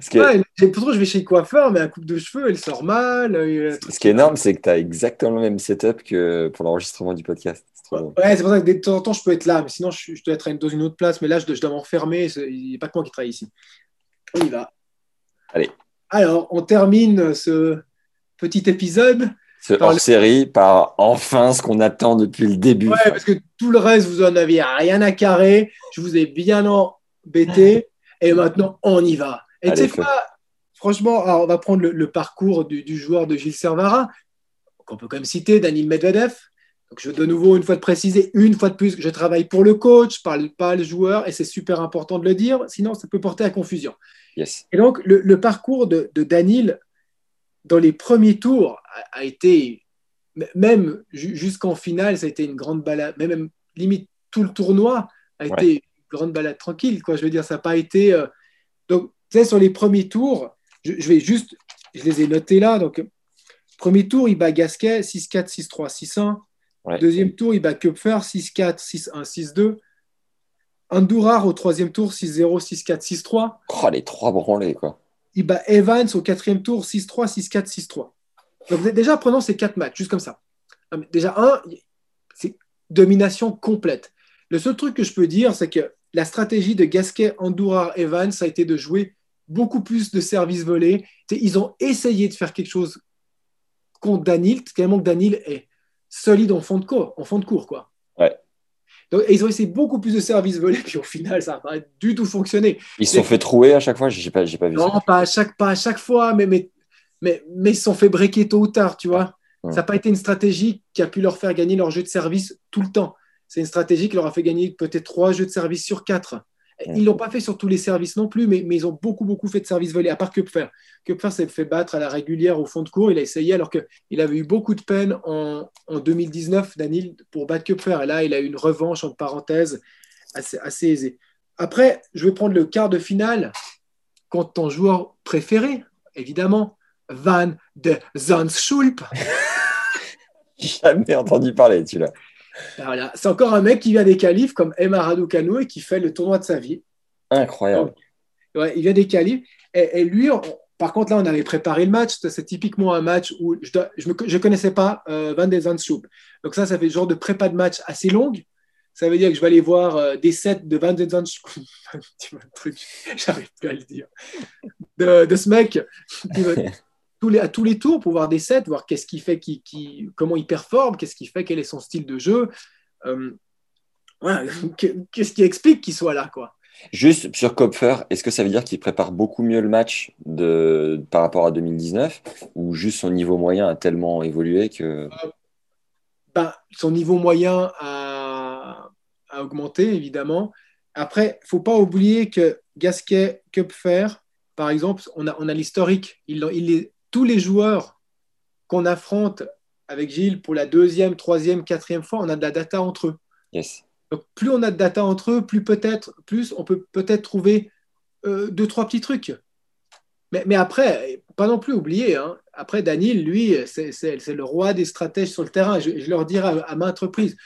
que... pourtant, je vais chez le coiffeur, mais la coupe de cheveux, elle sort mal. Euh, Ce qui est énorme, c'est que tu as exactement le même setup que pour l'enregistrement du podcast. C'est ouais, c'est pour ça que de temps en temps, je peux être là, mais sinon, je, dois être dans une autre place. Mais là, je, dois m'enfermer. Il n'y a pas que moi qui travaille ici. On y va. Allez. Alors, on termine ce petit épisode ce hors-série par enfin ce qu'on attend depuis le début. Ouais, parce que tout le reste, vous en aviez rien à carrer. Je vous ai bien embêté. et maintenant, on y va. Et tu sais quoi? Franchement, on va prendre le, parcours du, joueur de Gilles Servara. on peut quand même citer Daniel Medvedev. Donc, je veux de nouveau, une fois de préciser, une fois de plus, que je travaille pour le coach, pas, pas le joueur, et c'est super important de le dire, sinon ça peut porter à confusion. Yes. Et donc, le, parcours de, de Daniel dans les premiers tours a, été, même jusqu'en finale, ça a été une grande balade, même, limite tout le tournoi a été une grande balade tranquille. Quoi. Je veux dire, ça n'a pas été. Euh, donc, tu sais, sur les premiers tours, je, vais juste, je les ai notés là. Donc, premier tour, il bat Gasquet 6-4, 6-3, 6-1. Deuxième tour, il bat Köpfer 6-4, 6-1, 6-2. Andourar au troisième tour 6-0, 6-4, 6-3. Oh, les trois branlés, quoi il bat Evans au quatrième tour 6-3, 6-4, 6-3. Donc déjà, prenons ces quatre matchs, juste comme ça. Déjà, un, c'est domination complète. Le seul truc que je peux dire, c'est que la stratégie de Gasquet, Andourar, Evans, ça a été de jouer beaucoup plus de services volés. Ils ont essayé de faire quelque chose contre Danil, tellement que Danil est solide en fond de cours, en fond de cours quoi. Ils ont essayé beaucoup plus de services volés, puis au final, ça n'a pas du tout fonctionné. Ils se sont fait trouer à chaque fois Je n'ai pas, pas vu non, pas à chaque, pas à chaque fois, mais, mais, mais, mais ils se sont fait breaker tôt ou tard, tu vois. Ça n'a pas été une stratégie qui a pu leur faire gagner leur jeu de service tout le temps. C'est une stratégie qui leur a fait gagner peut-être trois jeux de service sur quatre. Ils ne l'ont pas fait sur tous les services non plus, mais, mais ils ont beaucoup, beaucoup fait de services volés, à part Kupfer. Kupfer s'est fait battre à la régulière au fond de cours. Il a essayé alors qu'il avait eu beaucoup de peine en, en 2019, Danil, pour battre Kupfer. Et là, il a eu une revanche, entre parenthèses, assez, assez aisée. Après, je vais prendre le quart de finale contre ton joueur préféré, évidemment, Van de Zandschulp. Jamais entendu parler, tu l'as. Voilà. C'est encore un mec qui vient des qualifs comme Emma Raducanu et qui fait le tournoi de sa vie. Incroyable. ouais, il vient des qualifs. Et, lui, par contre, là, on avait préparé le match. C'est typiquement un match où je ne connaissais pas euh, Van der Zandschulp. Donc ça, ça fait le genre de prépa de match assez longue. Ça veut dire que je vais aller voir euh, des sets de Van der Zandschulp. J'arrive plus à le dire. De, de ce mec à tous les tours pour voir des sets, voir qu'est-ce qui fait, qui, comment il performe, qu'est-ce qui fait, quel est son style de jeu. Euh, qu'est-ce qui explique qu'il soit là quoi. Juste sur Kopfer, est-ce que ça veut dire qu'il prépare beaucoup mieux le match de, par rapport à 2019 ou juste son niveau moyen a tellement évolué que. Euh, ben, son niveau moyen a, a augmenté, évidemment. Après, il ne faut pas oublier que Gasquet, Kupfer, par exemple, on a, on a l'historique. Il, il, tous les joueurs qu'on affronte avec Gilles pour la deuxième, troisième, quatrième fois, on a de la data entre eux. Yes. Donc, plus on a de data entre eux, plus peut-être, plus on peut peut-être trouver euh, deux, trois petits trucs. Mais, mais, après, pas non plus oublier, hein, après Daniel, lui, c'est le roi des stratèges sur le terrain. Je, leur dirai à, à maintes reprises,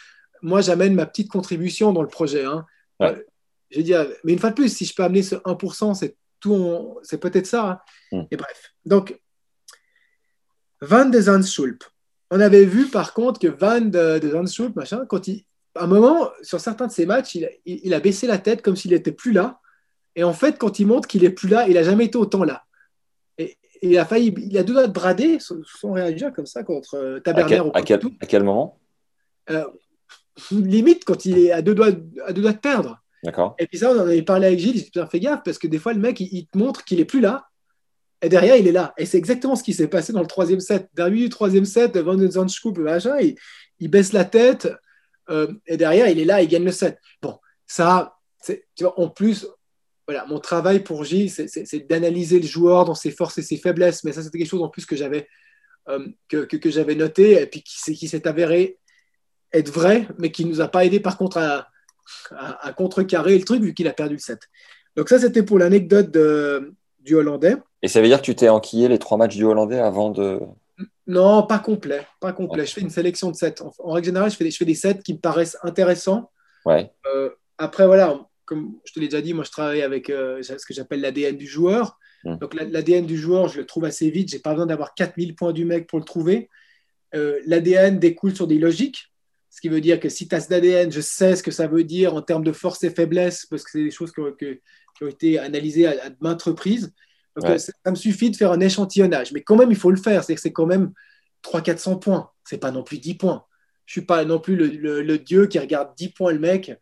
moi, j'amène ma petite contribution dans le projet. Hein. Ouais. Euh, dit, mais une fois de plus, si je peux amener ce 1%, c'est tout, c'est peut-être ça. Hein. Hmm. Et bref. Donc, Van de Zandschulp. On avait vu par contre que Van de, de machin, quand il, à un moment, sur certains de ses matchs, il, a baissé la tête comme s'il n'était plus là. Et en fait, quand il montre qu'il n'est plus là, il n'a jamais été autant là. Et, il a failli, il a deux doigts de brader sans réagir comme ça contre euh, Taberner. À quel, à quel, moment? Euh, Limite quand il est à deux doigts, à deux doigts de perdre. D'accord. Et puis ça, on en avait parlé avec Gilles, il dit, fais gaffe, parce que des fois, le mec, il, te montre qu'il n'est plus là. Et derrière, il est là. Et c'est exactement ce qui s'est passé dans le troisième set. Derrière du troisième set, Van den machin, il, baisse la tête. Euh, et derrière, il est là, il gagne le set. Bon, ça, tu vois, en plus, voilà, mon travail pour Gilles, c'est d'analyser le joueur dans ses forces et ses faiblesses. Mais ça, c'était quelque chose en plus que j'avais euh, que, que, noté et puis qui, s'est avéré être vrai, mais qui ne nous a pas aidé par contre à, à, à contrecarrer le truc vu qu'il a perdu le set. Donc ça, c'était pour l'anecdote du Hollandais. Et ça veut dire que tu t'es enquillé les trois matchs du Hollandais avant de. Non, pas complet. Pas complet. Je fais une sélection de sets. En, règle générale, je fais, des, je fais des sets qui me paraissent intéressants. Ouais. Euh, après, voilà, comme je te l'ai déjà dit, moi, je travaille avec euh, ce que j'appelle l'ADN du joueur. Hmm. Donc, l'ADN du joueur, je le trouve assez vite. Je n'ai pas besoin d'avoir 4000 points du mec pour le trouver. Euh, L'ADN découle sur des logiques. Ce qui veut dire que si tu as cet ADN, je sais ce que ça veut dire en termes de force et faiblesse, parce que c'est des choses qui ont, été analysées à, à maintes reprises. Donc, ça, me suffit de faire un échantillonnage. Mais quand même, il faut le faire. C'est quand même 300-400 points. C'est pas non plus 10 points. Je suis pas non plus le, dieu qui regarde 10 points le mec.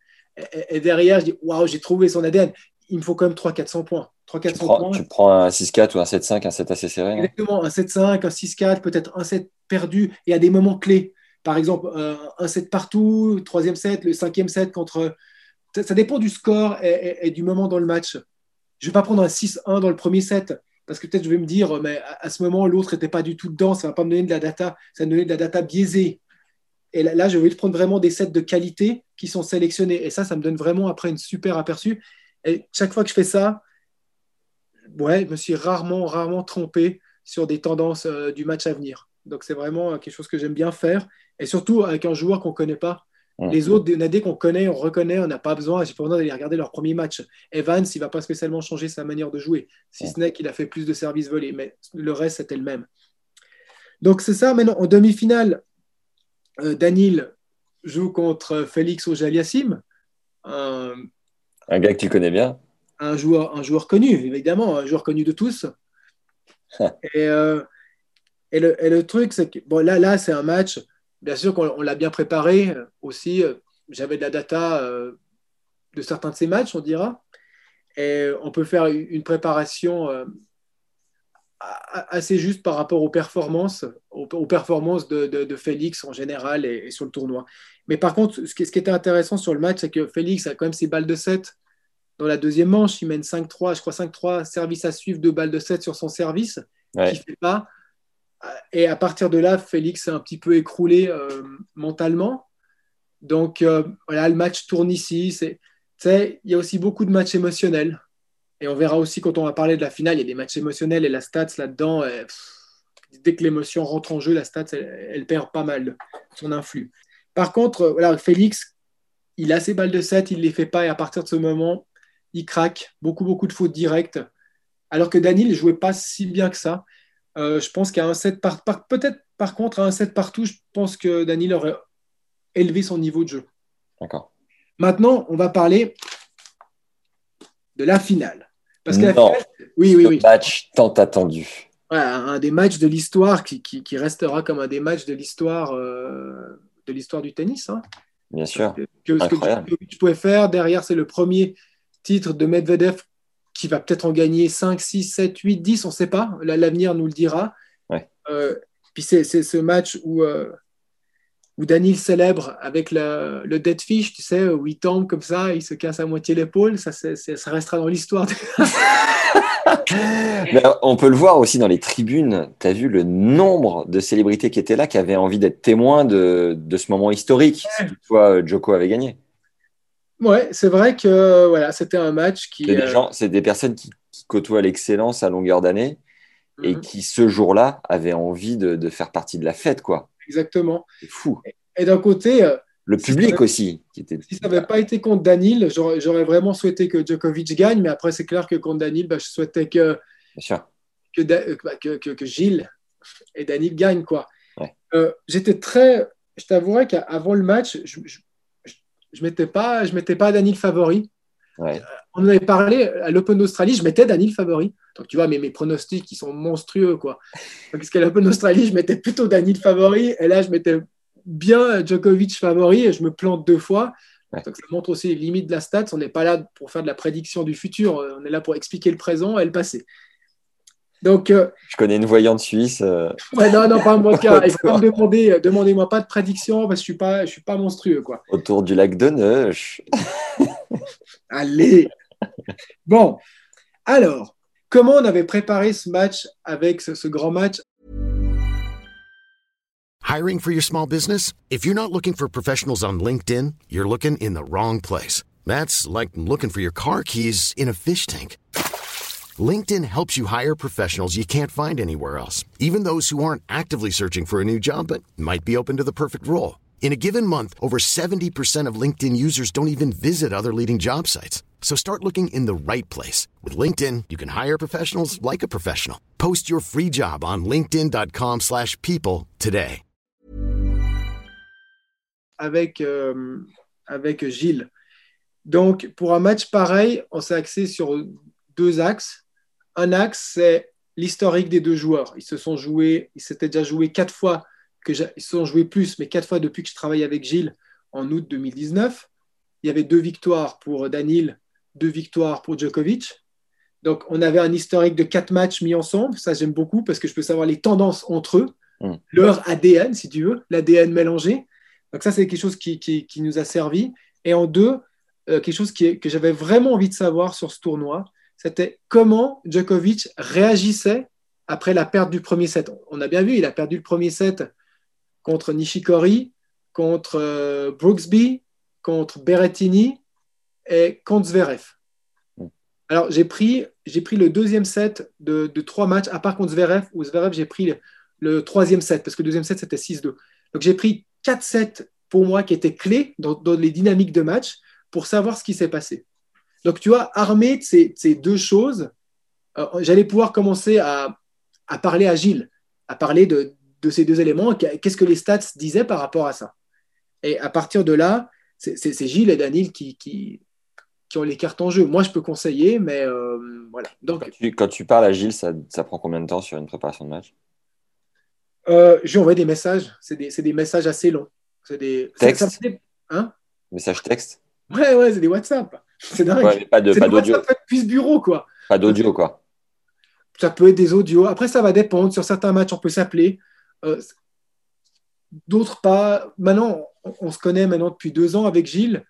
Et, derrière, je dis Waouh, j'ai trouvé son ADN. Il me faut quand même 300-400 points. 3-4 points. Tu prends un 6-4 ou un 7-5, un 7 assez serré. Exactement, un 7-5, un 6-4, peut-être un 7 perdu et à des moments clés. Par exemple, un 7 partout, troisième set, le cinquième set contre. Ça, dépend du score et, du moment dans le match. Je ne vais pas prendre un 6-1 dans le premier set parce que peut-être je vais me dire, mais à, ce moment, l'autre n'était pas du tout dedans, ça ne va pas me donner de la data, ça va me donner de la data biaisée. Et là, je vais prendre vraiment des sets de qualité qui sont sélectionnés. Et ça, ça me donne vraiment après une super aperçu. Et chaque fois que je fais ça, ouais, je me suis rarement, rarement trompé sur des tendances euh, du match à venir. Donc c'est vraiment euh, quelque chose que j'aime bien faire. Et surtout avec un joueur qu'on ne connaît pas. Les autres, dès qu'on connaît, on reconnaît, on n'a pas besoin, j'ai pas besoin d'aller regarder leur premier match. Evans, il va pas spécialement changer sa manière de jouer, si ce n'est qu'il a fait plus de services volés, mais le reste, c'était le même. Donc c'est ça, maintenant, en demi-finale, euh, Danil joue contre Félix Ojaliassim. Un, un gars que tu connais bien. Un joueur, un joueur connu, évidemment, un joueur connu de tous. et, euh, et, le, et, le, truc, c'est que bon, là, là c'est un match bien sûr qu'on l'a bien préparé euh, aussi. Euh, j'avais de la data euh, de certains de ces matchs, on dira. Et on peut faire une préparation assez juste par rapport aux performances, aux, performances de, Félix en général et, sur le tournoi. Mais par contre, ce qui, ce qui était intéressant sur le match, c'est que Félix a quand même ses balles de 7 dans la deuxième manche. Il mène 5-3, je crois 5-3, service à suivre, deux balles de 7 sur son service, ouais. qui fait pas et à partir de là, Félix s'est un petit peu écroulé euh, mentalement. Donc euh, voilà, le match tourne ici. il y a aussi beaucoup de matchs émotionnels. Et on verra aussi quand on va parler de la finale, il y a des matchs émotionnels et la stats là-dedans, euh, dès que l'émotion rentre en jeu, la stats, elle, perd pas mal son influx. Par contre, voilà, Félix, il a ses balles de 7, il ne les fait pas et à partir de ce moment, il craque. Beaucoup, beaucoup de fautes directes. Alors que Daniel ne jouait pas si bien que ça. Euh, je pense qu'à un set par, peut-être par contre à un set partout, je pense que Daniel aurait élevé son niveau de jeu. D'accord. Maintenant, on va parler de la finale. Parce que non, oui, oui, oui. match tant attendu. un des matchs de l'histoire qui, restera comme un des matchs de l'histoire euh, de l'histoire du tennis. Hein. Bien sûr. Que, ce que tu pouvais faire derrière, c'est le premier titre de Medvedev qui va peut-être en gagner 5, 6, 7, 8, 10, on ne sait pas. L'avenir nous le dira. Euh, puis c'est ce match où, euh, où Daniel célèbre avec le dead fish, tu sais, où il tombe comme ça, il se casse à moitié l'épaule. Ça, ça restera dans l'histoire. on peut le voir aussi dans les tribunes. Tu as vu le nombre de célébrités qui étaient là, qui avaient envie d'être témoins de, de, ce moment historique, si toutefois euh, Joko avait gagné. Ouais, c'est vrai que voilà, c'était un match qui. C'est des, euh, gens, c'est des personnes qui, côtoient l'excellence à longueur d'année et mhm. qui, ce jour-là, avaient envie de, faire partie de la fête, quoi. Exactement. C'est fou. Et, d'un côté. Euh, le public aussi. Qui était... Si ça n'avait pas été contre Danil, j'aurais vraiment souhaité que Djokovic gagne, mais après, c'est clair que contre Danil, bah, je souhaitais que, que, bah, que, que, Gilles et Danil gagnent, quoi. Euh, j'étais très. Je t'avouerais qu'avant le match, je, je ne mettais pas, je mettais pas Daniel favori. Euh, on avait parlé à l'Open d'Australie, je mettais Daniel favori. Donc tu vois, mais mes pronostics qui sont monstrueux quoi. Parce qu'à l'Open d'Australie, je mettais plutôt Daniel favori, et là je mettais bien Djokovic favori et je me plante deux fois. Donc ça montre aussi les limites de la stats. On n'est pas là pour faire de la prédiction du futur, on est là pour expliquer le présent et le passé. Donc, euh, je connais une voyante suisse. Euh. Ouais, non, non, pas mon cas. Me demander, demandez-moi pas de prédiction parce que je suis pas, je suis pas monstrueux, quoi. Autour du lac de Neuch. Allez. Bon, alors, comment on avait préparé ce match avec ce, ce grand match? Hiring for your small business? If you're not looking for professionals on LinkedIn, you're looking in the wrong place. That's like looking for your car keys in a fish tank. LinkedIn helps you hire professionals you can't find anywhere else, even those who aren't actively searching for a new job but might be open to the perfect role. In a given month, over 70% of LinkedIn users don't even visit other leading job sites. So start looking in the right place. With LinkedIn, you can hire professionals like a professional. Post your free job on linkedin.com slash people today. Avec, euh, avec Gilles. Donc, pour un match pareil, on s'est axé sur deux axes. Un axe, c'est l'historique des deux joueurs. Ils se sont joués, ils s'étaient déjà joués quatre fois, que ils se sont joués plus, mais quatre fois depuis que je travaille avec Gilles en août 2019. Il y avait deux victoires pour Danil, deux victoires pour Djokovic. Donc, on avait un historique de quatre matchs mis ensemble. Ça, j'aime beaucoup parce que je peux savoir les tendances entre eux, Mm. leur ADN, si tu veux, l'ADN mélangé. Donc, ça, c'est quelque chose qui, qui- qui nous a servi. Et en deux, euh, quelque chose qui que j'avais vraiment envie de savoir sur ce tournoi, c'était comment Djokovic réagissait après la perte du premier set. On a bien vu, il a perdu le premier set contre Nishikori, contre euh, Brooksby, contre Berrettini et contre Zverev. Mm. Alors, j'ai pris, j'ai pris le deuxième set de, de trois matchs, à part contre Zverev, ou Zverev, j'ai pris le, le troisième set, parce que le deuxième set, c'était 6-2. Donc, j'ai pris quatre sets pour moi qui étaient clés dans, dans les dynamiques de match pour savoir ce qui s'est passé. Donc, tu vois, armé de ces, ces deux choses, euh, j'allais pouvoir commencer à, à parler à Gilles, à parler de, de ces deux éléments. Qu'est-ce que les stats disaient par rapport à ça? Et à partir de là, c'est Gilles et Daniel qui, qui, qui ont les cartes en jeu. Moi, je peux conseiller, mais euh, voilà. Donc, Quand tu, quand tu parles à Gilles, ça, ça prend combien de temps sur une préparation de match? Euh, je lui envoie des messages. C'est des, messages assez longs. C'est des Texte? ça Hein? Message texte? Ouais, ouais, c'est des WhatsApp. C'est dingue. Ouais, pas de- pas d'audio. WhatsApp depuis ce bureau, quoi. Pas d'audio, quoi. Ça peut être des audios. Après, ça va dépendre. Sur certains matchs, on peut s'appeler. Euh, D'autres pas. Maintenant, on, on se connaît maintenant depuis deux ans avec Gilles.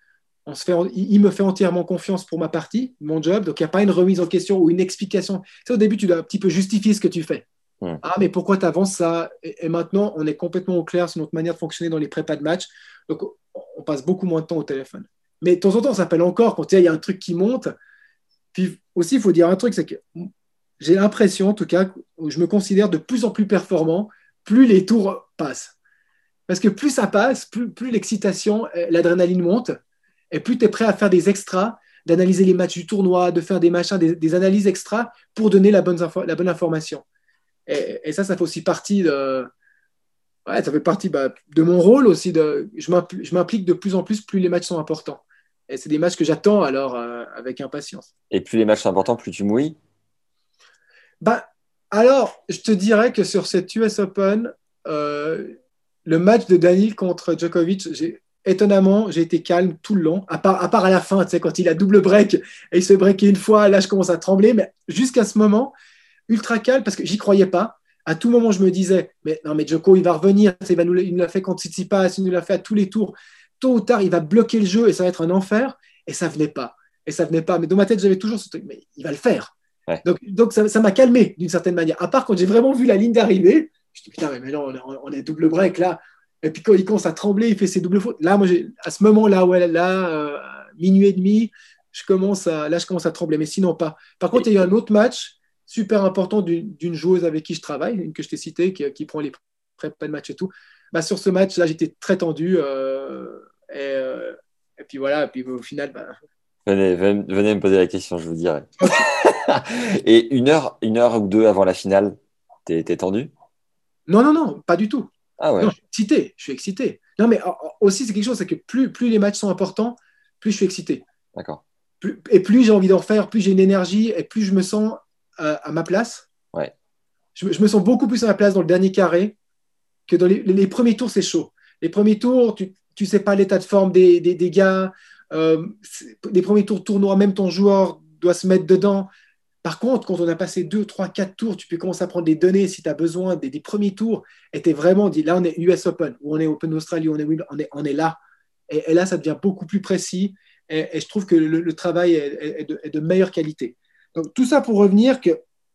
On se fait, il, me fait entièrement confiance pour ma partie, mon job. Donc, il n'y a pas une remise en question ou une explication. Au début, tu dois un petit peu justifier ce que tu fais. Ah, mais pourquoi tu avances ça? Et, et maintenant, on est complètement au clair sur notre manière de fonctionner dans les prépas de match. Donc, on, on passe beaucoup moins de temps au téléphone. Mais de temps en temps, on s'appelle encore quand il y a un truc qui monte. Puis aussi, il faut dire un truc, c'est que j'ai l'impression, en tout cas, je me considère de plus en plus performant, plus les tours passent. Parce que plus ça passe, plus, l'excitation, euh, l'adrénaline monte, et plus tu es prêt à faire des extras, d'analyser les matchs du tournoi, de faire des machins, des, analyses extras pour donner la bonne, info- la bonne information. Et, et ça, ça fait aussi partie de. Ouais, ça fait partie bah, de mon rôle aussi. De, je m'impl- je m'implique de plus en plus, plus les matchs sont importants. Et c'est des matchs que j'attends alors euh, avec impatience. Et plus les matchs sont importants, plus tu mouilles? Bah, alors, je te dirais que sur cette US Open, euh, le match de Daniel contre Djokovic, étonnamment, j'ai été calme tout le long, à part, à part à la fin, tu sais, quand il a double break et il se breaker une fois, là, je commence à trembler, mais jusqu'à ce moment, ultra calme parce que j'y croyais pas. À tout moment, je me disais, mais non, mais Djoko, il va revenir, il, va nous, il nous l'a fait contre Tsitsipas, il nous l'a fait à tous les tours. Tôt ou tard, il va bloquer le jeu et ça va être un enfer. Et ça venait pas. Et ça venait pas. Mais dans ma tête, j'avais toujours ce truc, mais il va le faire. Ouais. Donc, donc ça ça m'a calmé d'une certaine manière. À part quand j'ai vraiment vu la ligne d'arrivée, je me dis, putain, mais, non, on est, on est double break là. Et puis quand il commence à trembler, il fait ses doubles fautes. Là, moi, à ce moment-là, ouais, là, euh, minuit et demi, je commence à, là, je commence à trembler, mais sinon pas. Par contre, il y a eu un autre match super important d'une joueuse avec qui je travaille, une que je t'ai citée, qui, qui prend les prépas de match et tout. Bah, sur ce match, là, j'étais très tendu. euh, et, euh, et puis voilà, et puis au final, bah, Venez, venez, me poser la question, je vous dirai. Et une heure, une heure ou deux avant la finale, t'es tendu? Non, non, non, pas du tout. Ah ouais. Non, je suis excité. Je suis excité. Non, mais euh, aussi, c'est quelque chose, c'est que plus, plus les matchs sont importants, plus je suis excité. D'accord. Et plus j'ai envie d'en faire, plus j'ai une énergie et plus je me sens euh, à ma place. Ouais. Je, me- je me sens beaucoup plus à ma place dans le dernier carré que dans les, premiers tours, c'est chaud. Les premiers tours, tu ne sais pas l'état de forme des, des, des gars. Euh, les premiers tours tournois, même ton joueur doit se mettre dedans. Par contre, quand on a passé 2, 3, 4 tours, tu peux commencer à prendre des données si tu as besoin des, des premiers tours. Et tu es vraiment dit, là, on est US Open, ou on est Open Australie, ou on est on est, on est là. Et, et là, ça devient beaucoup plus précis. Et, et je trouve que le, le travail est, est- est de, est de meilleure qualité. Donc, tout ça pour revenir que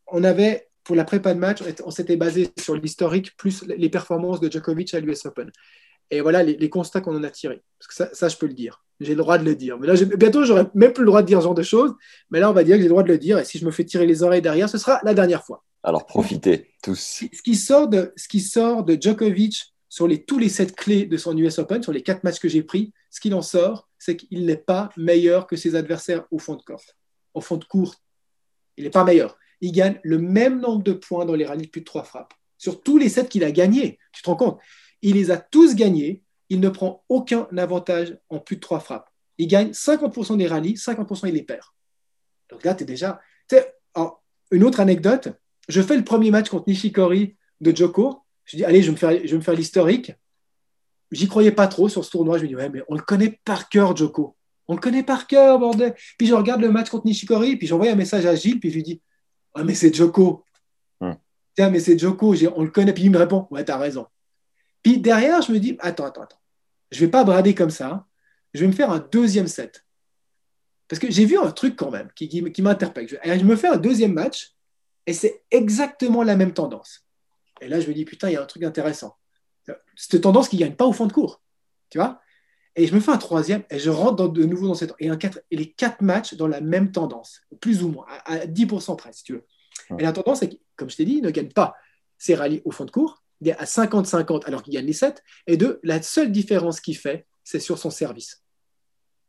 on avait, pour la prépa de match, on était- on s'était basé sur l'historique plus les performances de Djokovic à l'US Open. Et voilà les, les constats qu'on en a tirés. Parce que ça, ça, je peux le dire. J'ai le droit de le dire. Mais là, bientôt, j'aurai même plus le droit de dire ce genre de choses. Mais là, on va dire que j'ai le droit de le dire. Et si je me fais tirer les oreilles derrière, ce sera la dernière fois. Alors profitez tous. Ce qui sort de, ce qui sort de Djokovic sur les, tous les sept clés de son US Open, sur les quatre matchs que j'ai pris, ce qu'il en sort, c'est qu'il n'est pas meilleur que ses adversaires au fond de court. Au fond de court, il n'est pas meilleur. Il gagne le même nombre de points dans les rallyes de plus de trois frappes. Sur tous les sept qu'il a gagnés, tu te rends compte, il les a tous gagnés. Il ne prend aucun avantage en plus de trois frappes. Il gagne 50% des rallyes, 50% il les perd. Donc là, tu es déjà. alors, une autre anecdote, je fais le premier match contre Nishikori de Joko. Je dis, allez, je vais me faire, je l'historique. J'y croyais pas trop sur ce tournoi. Je me dis, ouais, mais on le connaît par cœur, Joko. On le connaît par cœur, bordel. Puis je regarde le match contre Nishikori, puis j'envoie un message à Gilles, puis je lui dis Ah, mais c'est Joko. Tiens, mais c'est Joko, on le connaît. Puis il me répond Ouais, t'as raison. Puis derrière, je me dis Attends, attends, attends. Je vais pas brader comme ça. Je vais me faire un deuxième set. Parce que j'ai vu un truc quand même qui, qui, m'interpelle. Je, je me fais un deuxième match et c'est exactement la même tendance. Et là, je me dis Putain, il y a un truc intéressant. Cette tendance qui ne gagne pas au fond de cours. Tu vois? Et je me fais un troisième et je rentre de nouveau dans cette. Et, un quatre, et les quatre matchs dans la même tendance, plus ou moins, à, 10% près, si tu veux. Et la tendance, c'est comme je t'ai dit, il ne gagne pas ses rallyes au fond de cours. Il est à 50-50 alors qu'il gagne les 7. Et deux, la seule différence qu'il fait, c'est sur son service.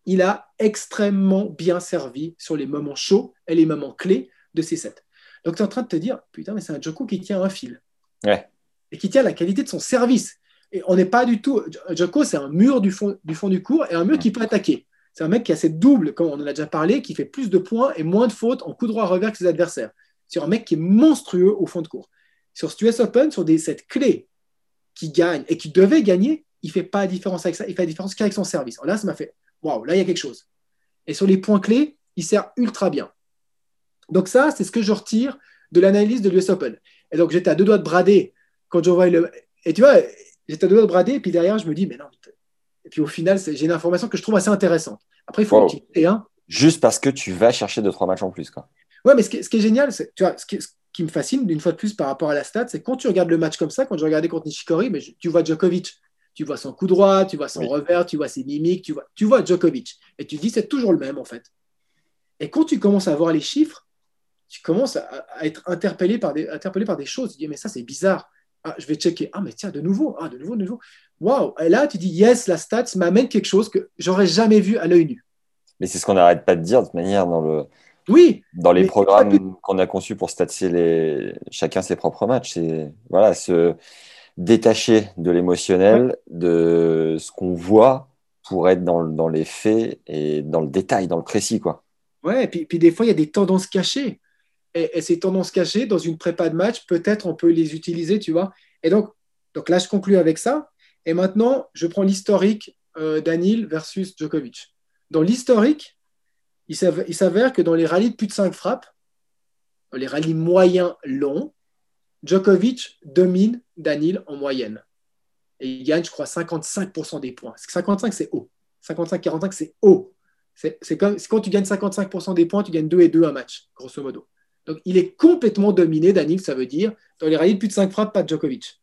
Il a extrêmement bien servi sur les moments chauds et les moments clés de ces 7. Donc tu es en train de te dire, putain, mais c'est un Joko qui tient un fil. Ouais. Et qui tient la qualité de son service. Et on n'est pas du tout. Joko, c'est un mur du fond, du fond du cours et un mur qui peut attaquer. C'est un mec qui a cette double, comme on en a déjà parlé, qui fait plus de points et moins de fautes en coup droit revers que ses adversaires. C'est un mec qui est monstrueux au fond de cours. Sur ce US Open, sur des, cette clé qui gagne et qui devait gagner, il ne fait pas la différence avec ça. Il fait la différence qu'avec son service. là, ça m'a fait waouh, là, il y a quelque chose. Et sur les points clés, il sert ultra bien. Donc, ça, c'est ce que je retire de l'analyse de l'US Open. Et donc, j'étais à deux doigts de brader quand je vois le. Et tu vois, j'étais à deux doigts de brader, et puis derrière, je me dis, mais non. Et puis au final, j'ai une information que je trouve assez intéressante. Après, il faut wow. un. Juste parce que tu vas chercher deux, trois matchs en plus. Quoi. Ouais, mais ce qui, est génial, c'est, tu vois, ce qui, me fascine, une fois de plus par rapport à la stat, c'est quand tu regardes le match comme ça, quand je regardais contre Nishikori, mais tu vois Djokovic. Tu vois son coup droit, tu vois son revers, tu vois ses mimiques, tu vois, tu vois Djokovic. Et tu te dis, c'est toujours le même, en fait. Et quand tu commences à voir les chiffres, tu commences à, être interpellé par, des, interpellé par des choses. Tu dis, mais ça, c'est bizarre. Ah, je vais checker. Ah, mais tiens, de nouveau. Ah, de nouveau, de nouveau. Waouh. Et là, tu dis, yes, la stats m'amène quelque chose que j'aurais jamais vu à l'œil nu. Mais c'est ce qu'on n'arrête pas de dire de toute manière dans le. Oui. Dans les programmes qu'on a conçus pour statiser les... chacun ses propres matchs. C'est voilà, se détacher de l'émotionnel, de ce qu'on voit pour être dans, dans, les faits et dans le détail, dans le précis. Quoi. Ouais, et puis, puis des fois, il y a des tendances cachées et, ces tendances cachées, dans une prépa de match, peut-être on peut les utiliser, tu vois. Et donc, donc là, je conclue avec ça. Et maintenant, je prends l'historique euh, d'Anil versus Djokovic. Dans l'historique, il s'avère que dans les rallyes de plus de 5 frappes, les rallyes moyens longs, Djokovic domine Danil en moyenne. Et il gagne, je crois, 55% des points. 55, c'est haut. 55-45, c'est haut. C'est quand tu gagnes 55% des points, tu gagnes 2 et 2 un match, grosso modo. Donc, il est complètement dominé, Danil, ça veut dire, dans les rallyes de plus de 5 frappes, pas Djokovic.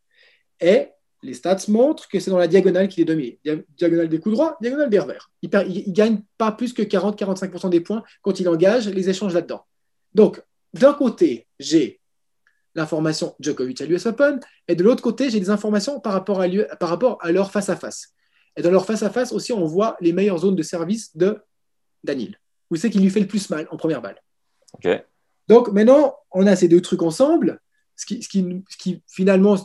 Et les stats montrent que c'est dans la diagonale qu'il est dominé. Diagonale des coups droits, diagonale des revers. Il ne gagne pas plus que 40-45% des points quand il engage les échanges là-dedans. Donc, d'un côté, j'ai l'information Djokovic à l'US Open, et de l'autre côté, j'ai des informations par rapport, à leur face-à-face. Et dans leur face-à-face aussi, on voit les meilleures zones de service de Danil. Où c'est qu'il lui fait le plus mal en première balle. Donc maintenant, on a ces deux trucs ensemble, ce qui, ce qui, finalement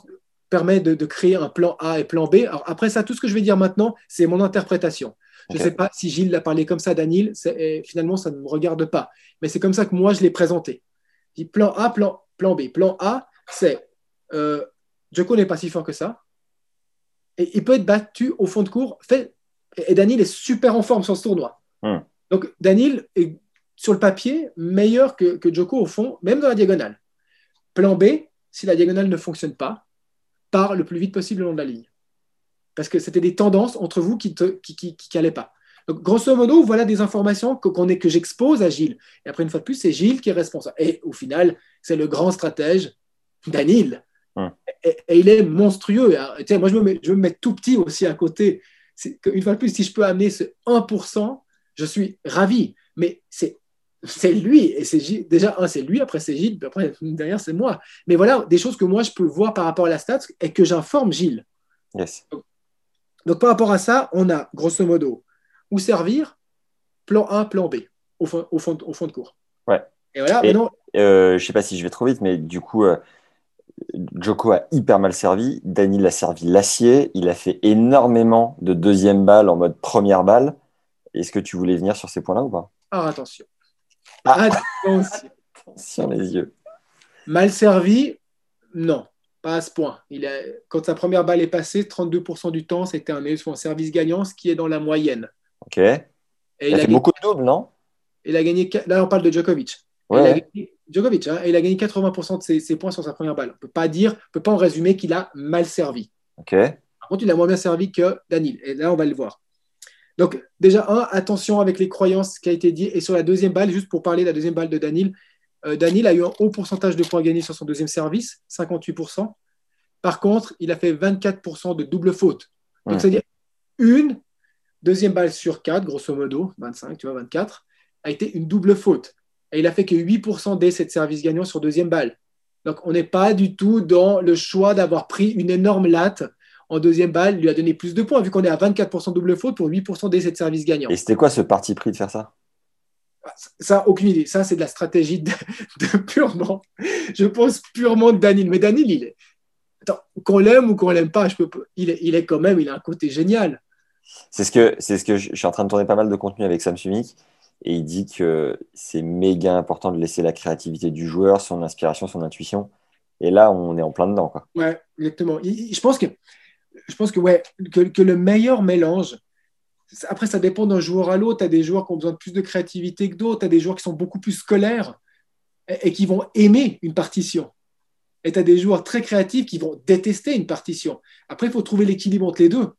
permet de, créer un plan A et plan B. Alors après ça, tout ce que je vais dire maintenant, c'est mon interprétation. Je ne sais pas si Gilles l'a parlé comme ça, Daniel, finalement, ça ne me regarde pas. Mais c'est comme ça que moi, je l'ai présenté. Je plan A, plan, plan B. Plan A, c'est euh, Joko n'est pas si fort que ça. Et il peut être battu au fond de cours. Fait, et Daniel est super en forme sur ce tournoi. Hmm. Donc Daniel est sur le papier, meilleur que, que Joko au fond, même dans la diagonale. Plan B, si la diagonale ne fonctionne pas, part le plus vite possible le long de la ligne. Parce que c'était des tendances entre vous qui ne qui, qui, allaient pas. Donc, grosso modo, voilà des informations que, qu'on est, que j'expose à Gilles. Et après, une fois de plus, c'est Gilles qui est responsable. Et au final, c'est le grand stratège, Danil. Et, il est monstrueux. tiens, moi, je me, mets, je me mets tout petit aussi à côté. une fois de plus, si je peux amener ce 1%, je suis ravi. Mais c'est c'est lui. Et c'est déjà, un, c'est lui, après c'est Gilles, puis après, derrière, c'est moi. Mais voilà, des choses que moi, je peux voir par rapport à la stats et que j'informe Gilles. Yes. Donc, par rapport à ça, on a, grosso modo, où servir, plan A, plan B, au fond, au fond, au fond de cours. Ouais. Et voilà, maintenant. Euh, je sais pas si je vais trop vite, mais du coup, euh, Joko a hyper mal servi. Daniel a servi l'acier. Il a fait énormément de deuxième balle en mode première balle. Est-ce que tu voulais venir sur ces points-là ou pas? Ah, attention. Ah. Attention. les yeux. Mal servi, non, pas à ce point. Il a, quand sa première balle est passée, 32% du temps, c'était un, un service gagnant, ce qui est dans la moyenne. Ok. Et il, a, fait beaucoup de doubles, non? Il a gagné. Là, on parle de Djokovic. Ouais. Djokovic, hein, il a gagné 80% de ses, points sur sa première balle. On ne peut pas dire, on peut pas en résumer qu'il a mal servi. Ok. Par contre, il a moins bien servi que Danil. Et là, on va le voir. Donc, déjà, un, attention avec les croyances qui a été dit. Et sur la deuxième balle, juste pour parler de la deuxième balle de Danil, euh, Danil a eu un haut pourcentage de points gagnés sur son deuxième service, 58%. Par contre, il a fait 24% de double faute. Donc, c'est-à-dire une deuxième balle sur quatre, grosso modo, 25, tu vois, 24, a été une double faute. Et il a fait que 8% des de services gagnants sur deuxième balle. Donc, on n'est pas du tout dans le choix d'avoir pris une énorme latte en deuxième balle, lui a donné plus de points, vu qu'on est à 24% double faute pour 8% d'essais de service gagnants. Et c'était quoi ce parti pris de faire ça? Ça, aucune idée. Ça, c'est de la stratégie de, purement, je pense purement de Danil. Mais Danil, il est, qu'on l'aime ou qu'on l'aime pas, je peux, il, est, il est quand même, il a un côté génial. C'est ce que, c'est ce que je, suis en train de tourner pas mal de contenu avec Sam Sumik et il dit que c'est méga important de laisser la créativité du joueur, son inspiration, son intuition. Et là, on est en plein dedans. Quoi. Ouais, exactement. Je pense que je pense que, le meilleur mélange, après, ça dépend d'un joueur à l'autre. Tu as des joueurs qui ont besoin de plus de créativité que d'autres. Tu as des joueurs qui sont beaucoup plus scolaires et, qui vont aimer une partition. Et tu as des joueurs très créatifs qui vont détester une partition. Après, il faut trouver l'équilibre entre les deux.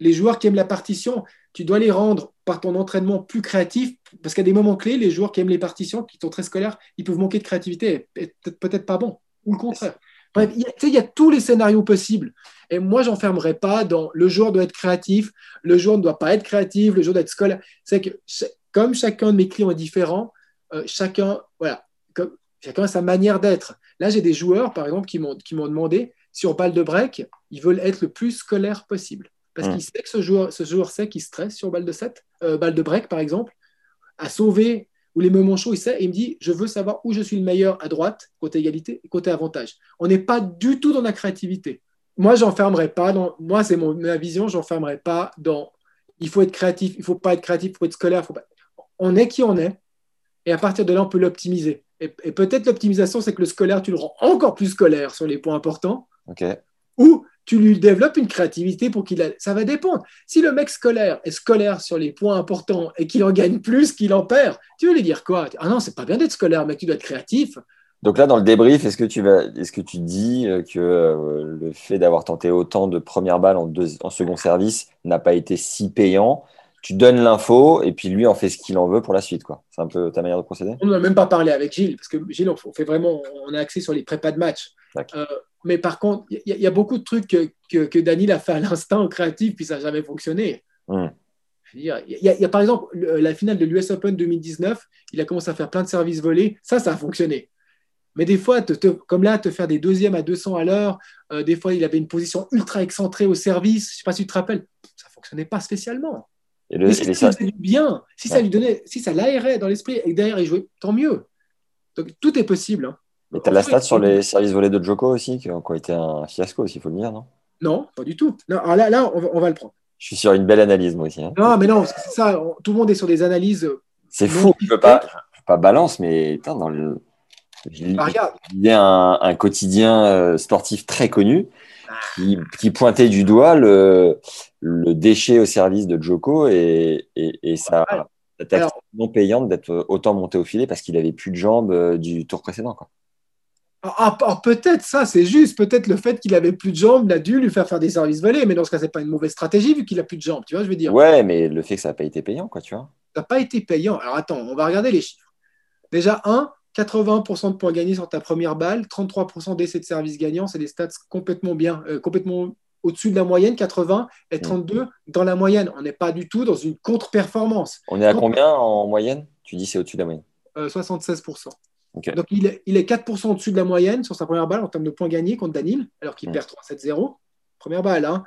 Les joueurs qui aiment la partition, tu dois les rendre par ton entraînement plus créatifs, parce qu'à des moments clés, les joueurs qui aiment les partitions, qui sont très scolaires, ils peuvent manquer de créativité et peut-être pas bon, ou le contraire. Bref, il y, a, tous les scénarios possibles. Et moi, j'enfermerai pas dans le joueur doit être créatif, le joueur ne doit pas être créatif, le joueur doit être scolaire. C'est que comme chacun de mes clients est différent, euh, chacun, voilà, comme, chacun a sa manière d'être. Là, j'ai des joueurs, par exemple, qui m'ont demandé sur balle de break, ils veulent être le plus scolaire possible. Parce mmh. qu'ils savent que ce joueur, ce joueur sait qu'il stresse sur balle de 7, euh, balle de break, par exemple, à sauver ou les moments chauds, il sait et il me dit je veux savoir où je suis le meilleur à droite, côté égalité côté avantage. On n'est pas du tout dans la créativité. Moi, j'enfermerai pas dans. Moi, c'est ma vision, j'enfermerai pas dans. Il faut être créatif, il faut pas être créatif, il faut être scolaire. Faut pas... On est qui on est, et à partir de là, on peut l'optimiser. Et, peut-être l'optimisation, c'est que le scolaire, tu le rends encore plus scolaire sur les points importants. Ok. Ou tu lui développes une créativité pour qu'il a... Ça va dépendre. Si le mec scolaire est scolaire sur les points importants et qu'il en gagne plus qu'il en perd, tu veux lui dire quoi? Ah non, c'est pas bien d'être scolaire, mais tu dois être créatif. Donc là, dans le débrief, est-ce que tu vas, est-ce que tu dis euh, que euh, le fait d'avoir tenté autant de premières balles en, en second service n'a pas été si payant? Tu donnes l'info et puis lui en fait ce qu'il en veut pour la suite, quoi. C'est un peu ta manière de procéder? On n'a même pas parlé avec Gilles parce que Gilles, on fait vraiment, on a axé sur les prépas de match. Euh, mais par contre, il y, a beaucoup de trucs que, que, que Daniel a fait à l'instant créatif, puis ça n'a jamais fonctionné. Il y, a, par exemple la finale de l'US Open 2019, il a commencé à faire plein de services volés. Ça, ça a fonctionné. Mais des fois, comme là, te faire des deuxièmes à 200 à l'heure, euh, des fois, il avait une position ultra excentrée au service. Je ne sais pas si tu te rappelles, ça ne fonctionnait pas spécialement. Et le, si ça faisait bien, si ça lui donnait, si ça l'aérait dans l'esprit et derrière il jouait, tant mieux. Donc tout est possible. Hein. Mais tu as la stat sur les services volés de Joko aussi, qui ont, été un fiasco aussi, il faut le dire, non? Non, pas du tout. Non, alors là, là on, va, le prendre. Je suis sur une belle analyse, moi aussi. Hein. Non, mais non, c'est ça. tout le monde est sur des analyses. Euh, c'est fou, je peux pas, pas balance, mais dans le. Bah, il y a un, un quotidien euh, sportif très connu qui, qui, pointait du doigt le, le, déchet au service de Joko et, et, et ça, non payante d'être autant monté au filet parce qu'il avait plus de jambes euh, du tour précédent. Quoi. Ah, ah, ah, peut-être ça, c'est juste. Peut-être le fait qu'il avait plus de jambes l'a dû lui faire faire des services volés. Mais dans ce cas, c'est pas une mauvaise stratégie vu qu'il a plus de jambes. Tu vois, je veux dire? Ouais, mais le fait que ça n'a pas été payant, quoi, tu vois. Ça n'a pas été payant. Alors attends, on va regarder les chiffres. Déjà, 1, 80% de points gagnés sur ta première balle, 33% d'essais de service gagnants, c'est des stats complètement bien, euh, complètement au-dessus de la moyenne, 80 et 32 mm. dans la moyenne. On n'est pas du tout dans une contre-performance. On est à combien en moyenne? Tu dis c'est au-dessus de la moyenne 76%. Donc, il est, il est 4% au-dessus de la moyenne sur sa première balle en termes de points gagnés contre Danil, alors qu'il perd 3-7-0. Première balle, hein.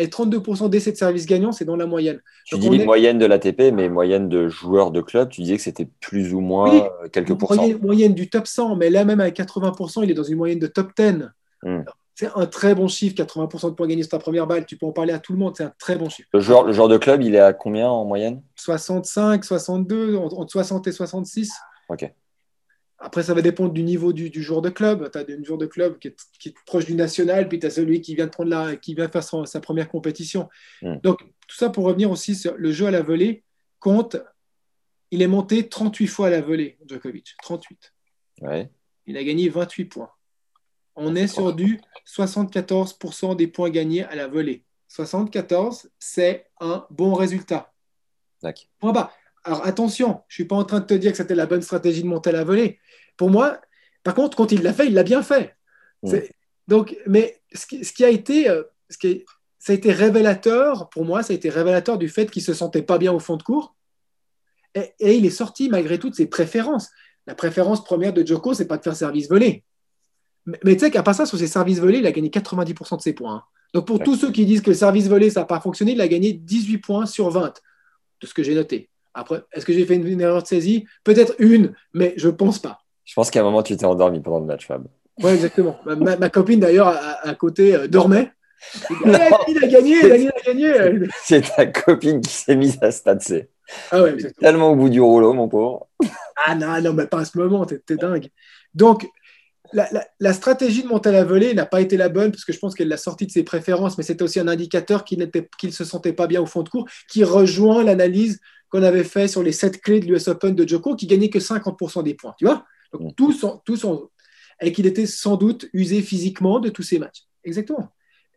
Et 32% d'essais de service gagnants, c'est dans la moyenne. Tu dis moyenne de l'ATP, mais moyenne de joueurs de club, tu disais que c'était plus ou moins euh, quelques pourcents. Moyenne, moyenne, du top 100, mais là même avec 80%, il est dans une moyenne de top 10. Hmm. C'est un très bon chiffre, 80% de points gagnés sur ta première balle. Tu peux en parler à tout le monde, c'est un très bon chiffre. Le joueur, le joueur de club, il est à combien en moyenne? 65, 62, entre 60 et 66. Ok. Après, ça va dépendre du niveau du, joueur de club. Tu as des joueurs de club qui est, proche du national, puis tu as celui qui vient, de prendre qui vient faire sa première compétition. Hmm. Donc, tout ça pour revenir aussi sur le jeu à la volée. compte, il est monté 38 fois à la volée, Djokovic. 38. Ouais. Il a gagné 28 points. On est sur du 74% des points gagnés à la volée. 74, c'est un bon résultat. D'accord. Point bas. Alors attention, je ne suis pas en train de te dire que c'était la bonne stratégie de monter à la volée. Pour moi, par contre, quand il l'a fait, il l'a bien fait. Donc, mais ce qui, ce qui a été, euh, ce qui, ça a été révélateur, pour moi, ça a été révélateur du fait qu'il se sentait pas bien au fond de cours. Et, et il est sorti malgré tout de ses préférences. La préférence première de Joko, c'est pas de faire service volé. Mais, mais tu sais qu'à part ça, sur ses services volés, il a gagné 90% de ses points. hein. Donc pour Ouais. tous ceux qui disent que le service volé, ça n'a pas fonctionné, il a gagné 18 points sur 20 de ce que j'ai noté. Après, est-ce que j'ai fait une, une erreur de saisie? Peut-être une, mais je pense pas. Je pense qu'à un moment, tu t'es endormi pendant le match, Fab. Oui, exactement. Ma, copine, d'ailleurs, à, à côté, euh, dormait. Ah, il a gagné, il a gagné. C'est ta copine qui s'est mise à statser. Ah ouais, exactement. Tellement au bout du rouleau, mon pauvre. Ah non, non, mais pas à ce moment, t'es dingue. Donc, la, la- la stratégie de monter à la volée n'a pas été la bonne parce que je pense qu'elle l'a sorti de ses préférences, mais c'était aussi un indicateur qu'il qu'il se sentait pas bien au fond de cours, qui rejoint l'analyse qu'on avait fait sur les sept clés de l'US Open de Djoko, qui gagnait que 50% des points, tu vois? Donc, tous sont, tous sont- et qu'il était sans doute usé physiquement de tous ces matchs. Exactement.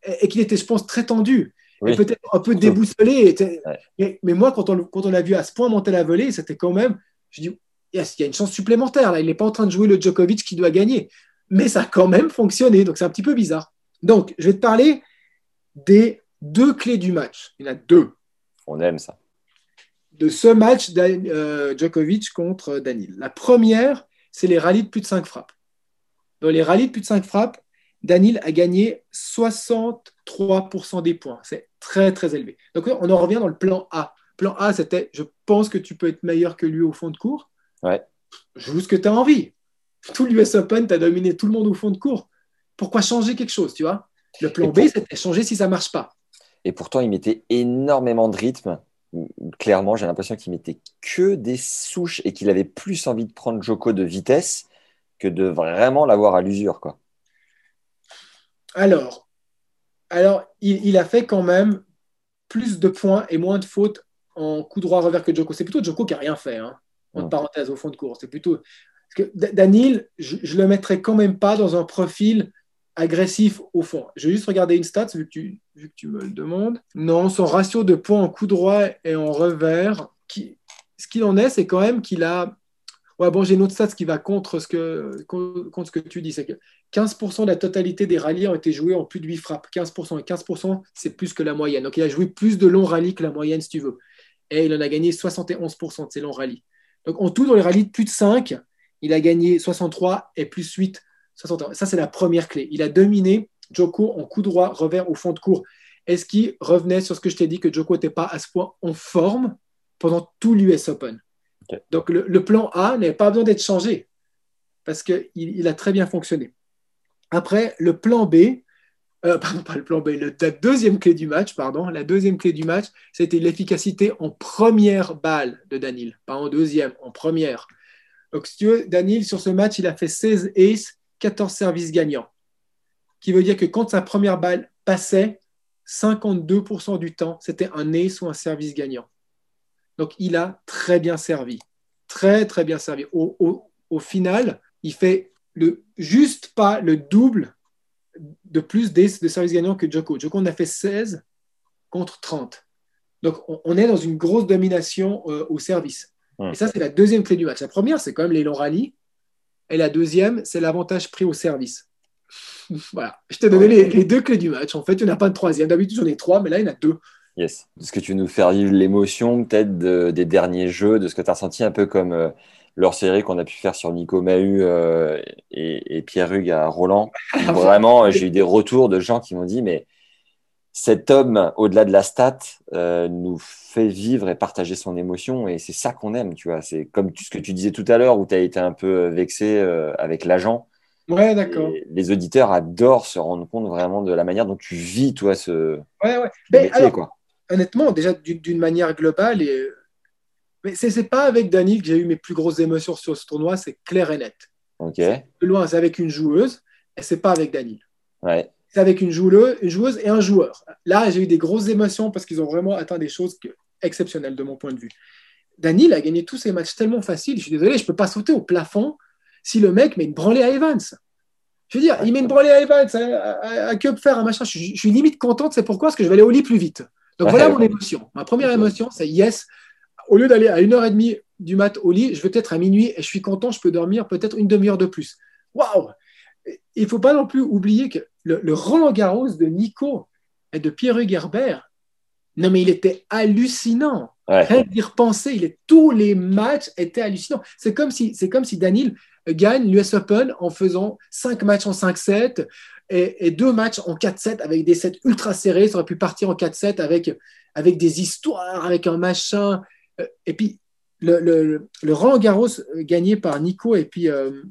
Et, et qu'il était, je pense, très tendu. Oui. Et peut-être un peu déboussolé. Ouais. mais, mais moi, quand on, le- quand on l'a vu à ce point monter la volée, c'était quand même, je dis, yes, il y a une chance supplémentaire. Là. Il n'est pas en train de jouer le Djokovic qui doit gagner. Mais ça a quand même fonctionné. Donc, c'est un petit peu bizarre. Donc, je vais te parler des deux clés du match. Il y en a deux. On aime ça. De ce match, euh, Djokovic contre Danil. La première, c'est les rallyes de plus de 5 frappes. Dans les rallyes de plus de 5 frappes, Danil a gagné 63% des points. C'est très, très élevé. Donc, on en revient dans le plan A. Plan A, c'était je pense que tu peux être meilleur que lui au fond de cours. Ouais. Joue ce que tu as envie. Tout l'US Open, tu as dominé tout le monde au fond de cours. Pourquoi changer quelque chose, tu vois? Le plan B, c'était changer si ça marche pas. Et pourtant, il mettait énormément de rythme. Clairement, j'ai l'impression qu'il mettait que des souches et qu'il avait plus envie de prendre Joko de vitesse que de vraiment l'avoir à l'usure. quoi. Alors, alors il, il a fait quand même plus de points et moins de fautes en coup droit revers que Joko. C'est plutôt Joko qui a rien fait, hein, entre parenthèses, au fond de course. C'est plutôt. Parce que Da- Danil, je, je le mettrais quand même pas dans un profil agressif au fond. Je vais juste regarder une stat, vu que tu, vu que tu me le demandes. Non, son ratio de points en coup droit et en revers, qui, ce qu'il en est, c'est quand même qu'il a. Ouais, bon, j'ai une autre stat qui va contre ce que, contre ce que tu dis. C'est que 15% de la totalité des rallyes ont été joués en plus de 8 frappes. 15%. Et 15%, c'est plus que la moyenne. Donc, il a joué plus de longs rallyes que la moyenne, si tu veux. Et il en a gagné 71% de ces longs rallyes. Donc, en tout, dans les rallyes de plus de 5, il a gagné 63 et plus 8, 61. Ça, c'est la première clé. Il a dominé Joko en coup droit, revers au fond de cours. Est-ce qu'il revenait sur ce que je t'ai dit, que Joko n'était pas à ce point en forme pendant tout l'US Open? Donc, le, le plan A n'avait pas besoin d'être changé parce qu'il il a très bien fonctionné. Après, le plan B, euh, pardon, pas le plan B, la deuxième clé du match, pardon, la deuxième clé du match, c'était l'efficacité en première balle de Danil, pas en deuxième, en première. Donc, si tu veux, Danil, sur ce match, il a fait 16 aces, 14 services gagnants. Qui veut dire que quand sa première balle passait, 52% du temps, c'était un ace ou un service gagnant. Donc, il a très bien servi. Très, très bien servi. Au, au- au final, il fait le, juste pas le double de plus de service gagnant que Joko. Joko, on a fait 16 contre 30. Donc, on, on est dans une grosse domination euh, au service. Et ça, c'est la deuxième clé du match. La première, c'est quand même les longs rallyes. Et la deuxième, c'est l'avantage pris au service. voilà. Je t'ai donné les, les deux clés du match. En fait, il n'y en a pas de troisième. D'habitude, j'en ai trois, mais là, il y en a deux. Yes. Est-ce que tu veux nous faire vivre l'émotion peut-être de- des derniers jeux, de ce que tu as ressenti un peu comme euh, leur série qu'on a pu faire sur Nico Mahut euh, et, et Pierre Hugues à Roland. Vraiment, euh, j'ai eu des retours de gens qui m'ont dit, mais cet homme, au-delà de la stat, euh, nous fait vivre et partager son émotion et c'est ça qu'on aime, tu vois. C'est comme ce que tu disais tout à l'heure où tu as été un peu vexé euh, avec l'agent. Ouais, d'accord. Les auditeurs adorent se rendre compte vraiment de la manière dont tu vis, toi, ce Ouais, ouais. métier, alors, quoi. honnêtement, déjà d'une d'une manière globale, et... mais c'est c'est pas avec Dani que j'ai eu mes plus grosses émotions sur ce tournoi, c'est clair et net. Ok. Plus loin, c'est avec une joueuse, et c'est pas avec Dani. Ouais. C'est avec une joueuse, une joueuse et un joueur. Là, j'ai eu des grosses émotions parce qu'ils ont vraiment atteint des choses que- exceptionnelles de mon point de vue. Daniel a gagné tous ses matchs tellement faciles. Je suis désolé, je ne peux pas sauter au plafond si le mec met une branlée à Evans. Je veux dire, il met une branlée à Evans, à, à, faire un machin. Je, suis limite contente, c'est pourquoi? Parce que je vais aller au lit plus vite. Donc voilà mon émotion. Ma première émotion, c'est yes. Au lieu d'aller à 1h30 du mat au lit, je vais peut-être à minuit et je suis content, je peux dormir peut-être une demi-heure de plus. Waouh Il ne faut pas non plus oublier que le, Roland Garros de Nico et de Pierre Gerber, non mais il était hallucinant. Rien d'y repenser, il est, tous les matchs étaient hallucinants. C'est comme si, c'est comme si Daniel gagne l'US Open en faisant 5 matchs en 5-7 et, et, deux matchs en 4-7 avec des sets ultra serrés. Ça aurait pu partir en 4-7 avec, avec des histoires, avec un machin. Euh, et puis, le, le, Garros gagné par Nico et puis, euh,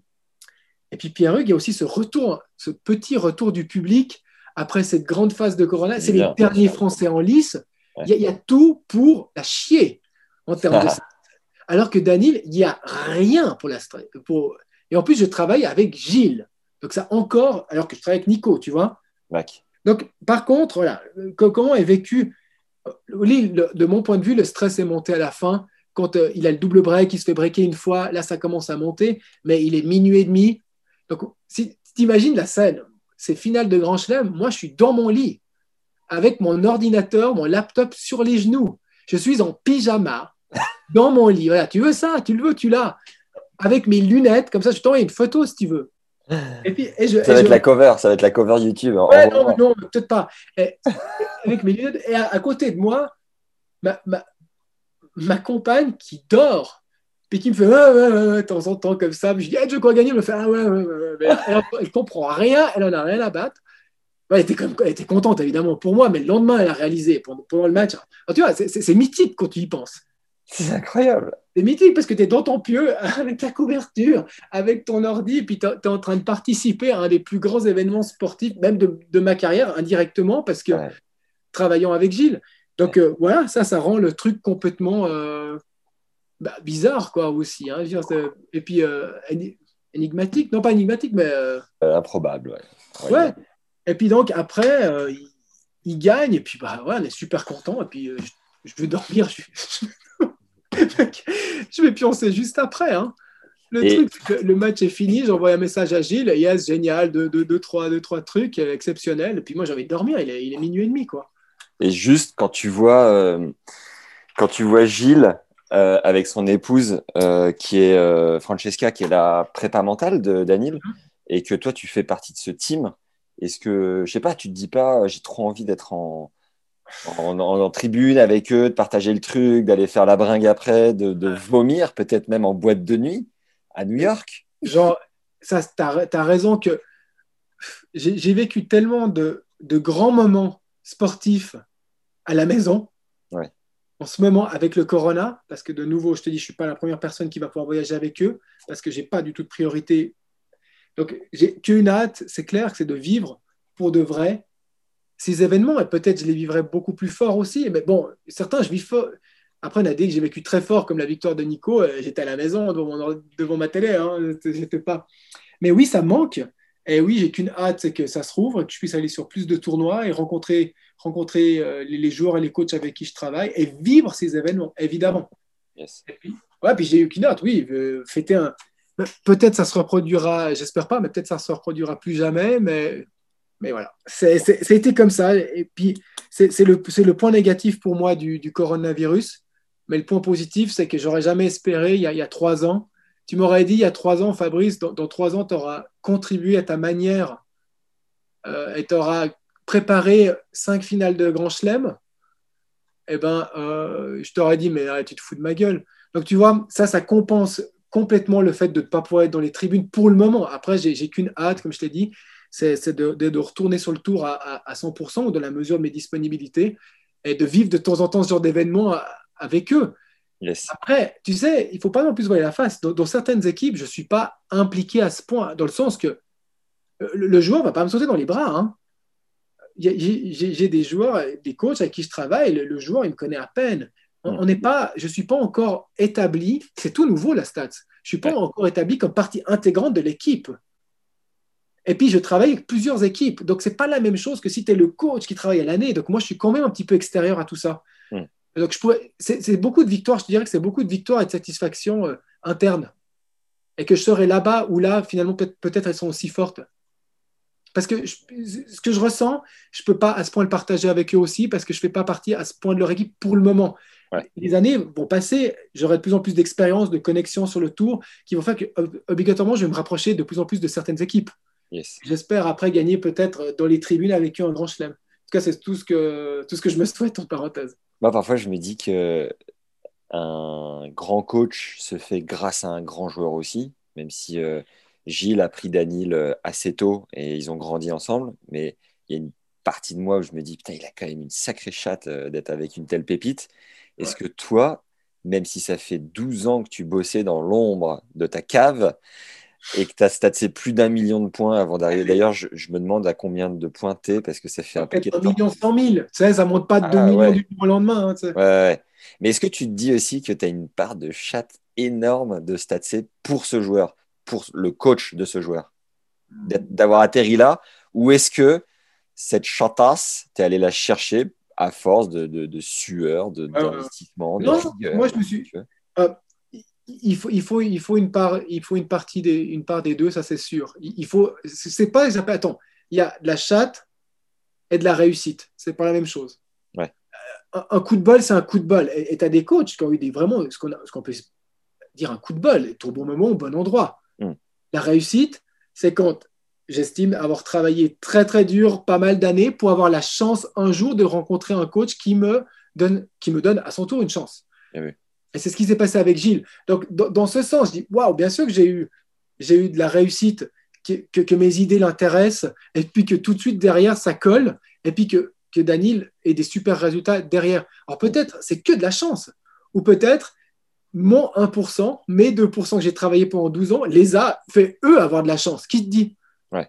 et puis Pierre-Hugues, il y a aussi ce retour, ce petit retour du public après cette grande phase de Corona. C'est les derniers Français en lice. Il, y a, tout pour la chier en termes de Alors que Daniel, il n'y a rien pour la pour... Et en plus, je travaille avec Gilles. Donc ça encore, alors que je travaille avec Nico, tu vois. Donc par contre, voilà, comment est vécu, de mon point de vue, le stress est monté à la fin. Quand euh, il a le double break, il se fait breaker une fois, là ça commence à monter, mais il est minuit et demi. Donc si tu imagines la scène, c'est finale de Grand Chelem, moi je suis dans mon lit, avec mon ordinateur, mon laptop sur les genoux. Je suis en pyjama, dans mon lit. Voilà, tu veux ça, tu le veux, tu l'as. Avec mes lunettes, comme ça, je t'envoie une photo si tu veux. Et puis, ça va être la cover, ça va être la cover YouTube. Ouais, non, non, peut-être pas. avec mes lunettes, et à, côté de moi, ma, ma, ma, compagne qui dort, puis qui me fait ouais, ouais, ouais, de temps en temps comme ça. je dis, je crois gagner, elle me fait ah ouais, ouais, ouais. Elle, elle, comprend rien, elle en a rien à battre elle, était comme, elle était contente, évidemment, pour moi, mais le lendemain, elle a réalisé pendant, le match. tu vois, c'est mythique quand tu y penses. C'est incroyable. C'est mythique parce que tu es dans ton pieu avec ta couverture, avec ton ordi, et puis tu es en train de participer à un des plus grands événements sportifs, même de, ma carrière, indirectement, parce que travaillant avec Gilles. Donc euh, voilà, ça, ça rend le truc complètement euh, bah, bizarre, quoi, aussi. Hein. Et puis euh, énigmatique, non pas énigmatique, mais. improbable, ouais. ouais. Et puis donc après, il, gagne, et puis bah, ouais, on est super content, et puis je, vais dormir. Je, vais pioncer juste après. Hein. Le truc, que le match est fini, j'envoie un message à Gilles, yes, génial, deux, deux, deux, trois, deux, trois trucs exceptionnels. Et puis moi, j'ai envie de dormir, il est, il est, minuit et demi. Quoi. Et juste quand tu vois, euh, quand tu vois Gilles avec son épouse, qui est Francesca, qui est la prépa mentale de Daniel, mm-hmm. et que toi, tu fais partie de ce team, est-ce que, je sais pas, tu te dis pas, j'ai trop envie d'être en, en, tribune avec eux, de partager le truc, d'aller faire la bringue après, de, vomir, peut-être même en boîte de nuit à New York. Genre, ça, tu as, raison que j'ai vécu tellement de, grands moments sportifs à la maison. En ce moment, avec le corona, parce que de nouveau, je te dis, je ne suis pas la première personne qui va pouvoir voyager avec eux, parce que je n'ai pas du tout de priorité. Donc, j'ai qu'une hâte, c'est clair, c'est de vivre pour de vrai ces événements. Et peut-être je les vivrai beaucoup plus fort aussi. Mais bon, certains, je vis fort. Après, on a dit que j'ai vécu très fort, comme la victoire de Nico. Euh, j'étais à la maison devant, ma télé. Hein, j'étais pas... Mais oui, ça manque. Et oui, j'ai qu'une hâte, c'est que ça se rouvre, que je puisse aller sur plus de tournois et rencontrer, rencontrer euh, les joueurs et les coachs avec qui je travaille et vivre ces événements, évidemment. Yes. puis, ouais, puis j'ai eu qu'une hâte, oui, euh, fêter un, Peut-être ça se reproduira, j'espère pas, mais peut-être ça se reproduira plus jamais. Mais, mais voilà, c'était comme ça. Et puis, c'est le, le, point négatif pour moi du, du, coronavirus. Mais le point positif, c'est que j'aurais jamais espéré, il y, a, il y, a, trois ans, tu m'aurais dit il y a trois ans, Fabrice, dans, trois ans, tu auras contribué à ta manière euh, et tu auras préparé cinq finales de Grand Chelem. Eh ben, euh, je t'aurais dit, mais tu te fous de ma gueule. Donc, tu vois, ça, ça compense complètement le fait de ne pas pouvoir être dans les tribunes pour le moment. Après, j'ai qu'une hâte, comme je t'ai dit, c'est de, de, retourner sur le tour à, à, 100% ou de la mesure de mes disponibilités et de vivre de temps en temps ce genre d'événements avec eux. Après, tu sais, il ne faut pas non plus voir la face. Dans, certaines équipes, je ne suis pas impliqué à ce point, dans le sens que euh, le, joueur ne va pas me sauter dans les bras. Hein. J'ai des joueurs, des coachs avec qui je travaille, le, le joueur, il me connaît à peine. On n'est pas, je ne suis pas encore établi, c'est tout nouveau la stats, je ne suis pas encore établi comme partie intégrante de l'équipe. Et puis, je travaille avec plusieurs équipes. Donc, ce n'est pas la même chose que si tu es le coach qui travaille à l'année. Donc, moi, je suis quand même un petit peu extérieur à tout ça. Donc, c'est beaucoup de victoires, je te dirais que c'est beaucoup de victoires et de satisfaction euh, interne. Et que je serai là-bas ou là, finalement, peut-être elles sont aussi fortes. Parce que ce que je ressens, je ne peux pas à ce point le partager avec eux aussi, parce que je ne fais pas partie à ce point de leur équipe pour le moment. Les années vont passer, j'aurai de plus en plus d'expérience, de connexion sur le tour, qui vont faire que obligatoirement, je vais me rapprocher de plus en plus de certaines équipes. J'espère après gagner peut-être dans les tribunes avec eux un grand chelem. En tout cas, c'est tout, ce que, tout ce que je me souhaite en parenthèse. Moi, parfois, je me dis que un grand coach se fait grâce à un grand joueur aussi, même si euh, Gilles a pris Danil euh, assez tôt et ils ont grandi ensemble. Mais il y a une partie de moi où je me dis, putain, il a quand même une sacrée chatte euh, d'être avec une telle pépite. Est-ce que toi, même si ça fait 12 ans que tu bossais dans l'ombre de ta cave et que tu as staté plus d'un million de points avant d'arriver, d'ailleurs, je, me demande à combien de points t'es parce que ça fait un de temps. million 100 000, tu sais, ça monte pas de 2 ah, millions du jour au lendemain. Hein, ouais, Mais est-ce que tu te dis aussi que tu as une part de chatte énorme de statser pour ce joueur pour le coach de ce joueur? D'avoir atterri là? Ou est-ce que cette chantasse, tu es allé la chercher à force de, de, sueur, d'investissement de, Non, moi je me suis. Euh, il, faut, il, faut, il, faut une part, il faut une partie des, une part des deux, ça c'est sûr. Il, faut. C'est pas. Attends, il y a de la chatte et de la réussite. C'est pas la même chose. Ouais. Euh, un, coup de bol, c'est un coup de bol. Et tu as des coachs qui ont eu des, vraiment ce qu'on, ce qu'on peut dire un coup de bol, au bon moment, au bon endroit. Hmm. La réussite, c'est quand j'estime avoir travaillé très très dur pas mal d'années pour avoir la chance un jour de rencontrer un coach qui me donne, qui me donne à son tour une chance. Eh Et, c'est ce qui s'est passé avec Gilles. Donc dans, ce sens, je dis waouh, bien sûr que j'ai eu, j'ai eu de la réussite, que, que, mes idées l'intéressent, et puis que tout de suite derrière ça colle, et puis que, que Daniel ait des super résultats derrière. Alors peut-être c'est que de la chance, ou peut-être mon 1%, mes 2% que j'ai travaillé pendant 12 ans, les a fait eux avoir de la chance. Qui te dit? Ouais.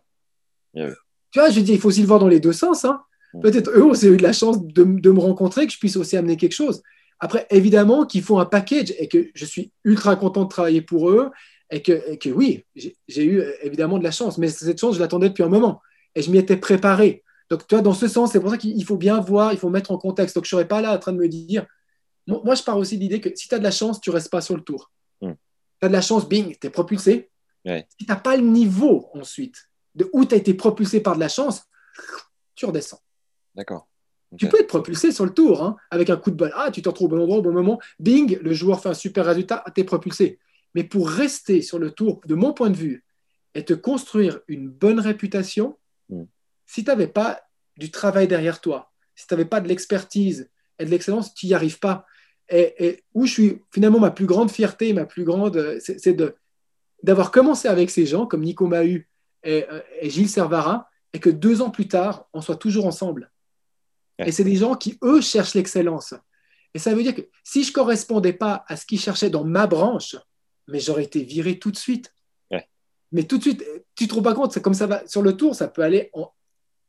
Tu vois, je dis, il faut aussi le voir dans les deux sens. Hein. Mm. Peut-être eux aussi eu de la chance de, me rencontrer, que je puisse aussi amener quelque chose. Après, évidemment qu'ils font un package et que je suis ultra content de travailler pour eux et que, que oui, j'ai eu évidemment de la chance, mais cette chance, je l'attendais depuis un moment et je m'y étais préparé. Donc, tu vois, dans ce sens, c'est pour ça qu'il faut bien voir, il faut mettre en contexte. Donc, je ne serais pas là en train de me dire, moi, je pars aussi de l'idée que si tu as de la chance, tu ne restes pas sur le tour. Hmm. Tu as de la chance, bing, tu es propulsé. Si tu n'as pas le niveau ensuite de où tu as été propulsé par de la chance, tu redescends. D'accord. Tu peux être propulsé sur le tour hein, avec un coup de balle. Ah, tu te retrouves au bon endroit, au bon moment. Bing, le joueur fait un super résultat, tu es propulsé. Mais pour rester sur le tour, de mon point de vue, et te construire une bonne réputation, hmm. si tu n'avais pas du travail derrière toi, si tu n'avais pas de l'expertise et de l'excellence, tu n'y arrives pas et, où je suis finalement ma plus grande fierté, ma plus grande, c'est d'avoir commencé avec ces gens comme Nico Mahu et, Gilles Servara, et que deux ans plus tard, on soit toujours ensemble. Et c'est des gens qui, eux, cherchent l'excellence. Et ça veut dire que si je ne correspondais pas à ce qu'ils cherchaient dans ma branche, mais j'aurais été viré tout de suite. Mais tout de suite, tu ne te rends pas compte, c'est comme ça va sur le tour, ça peut aller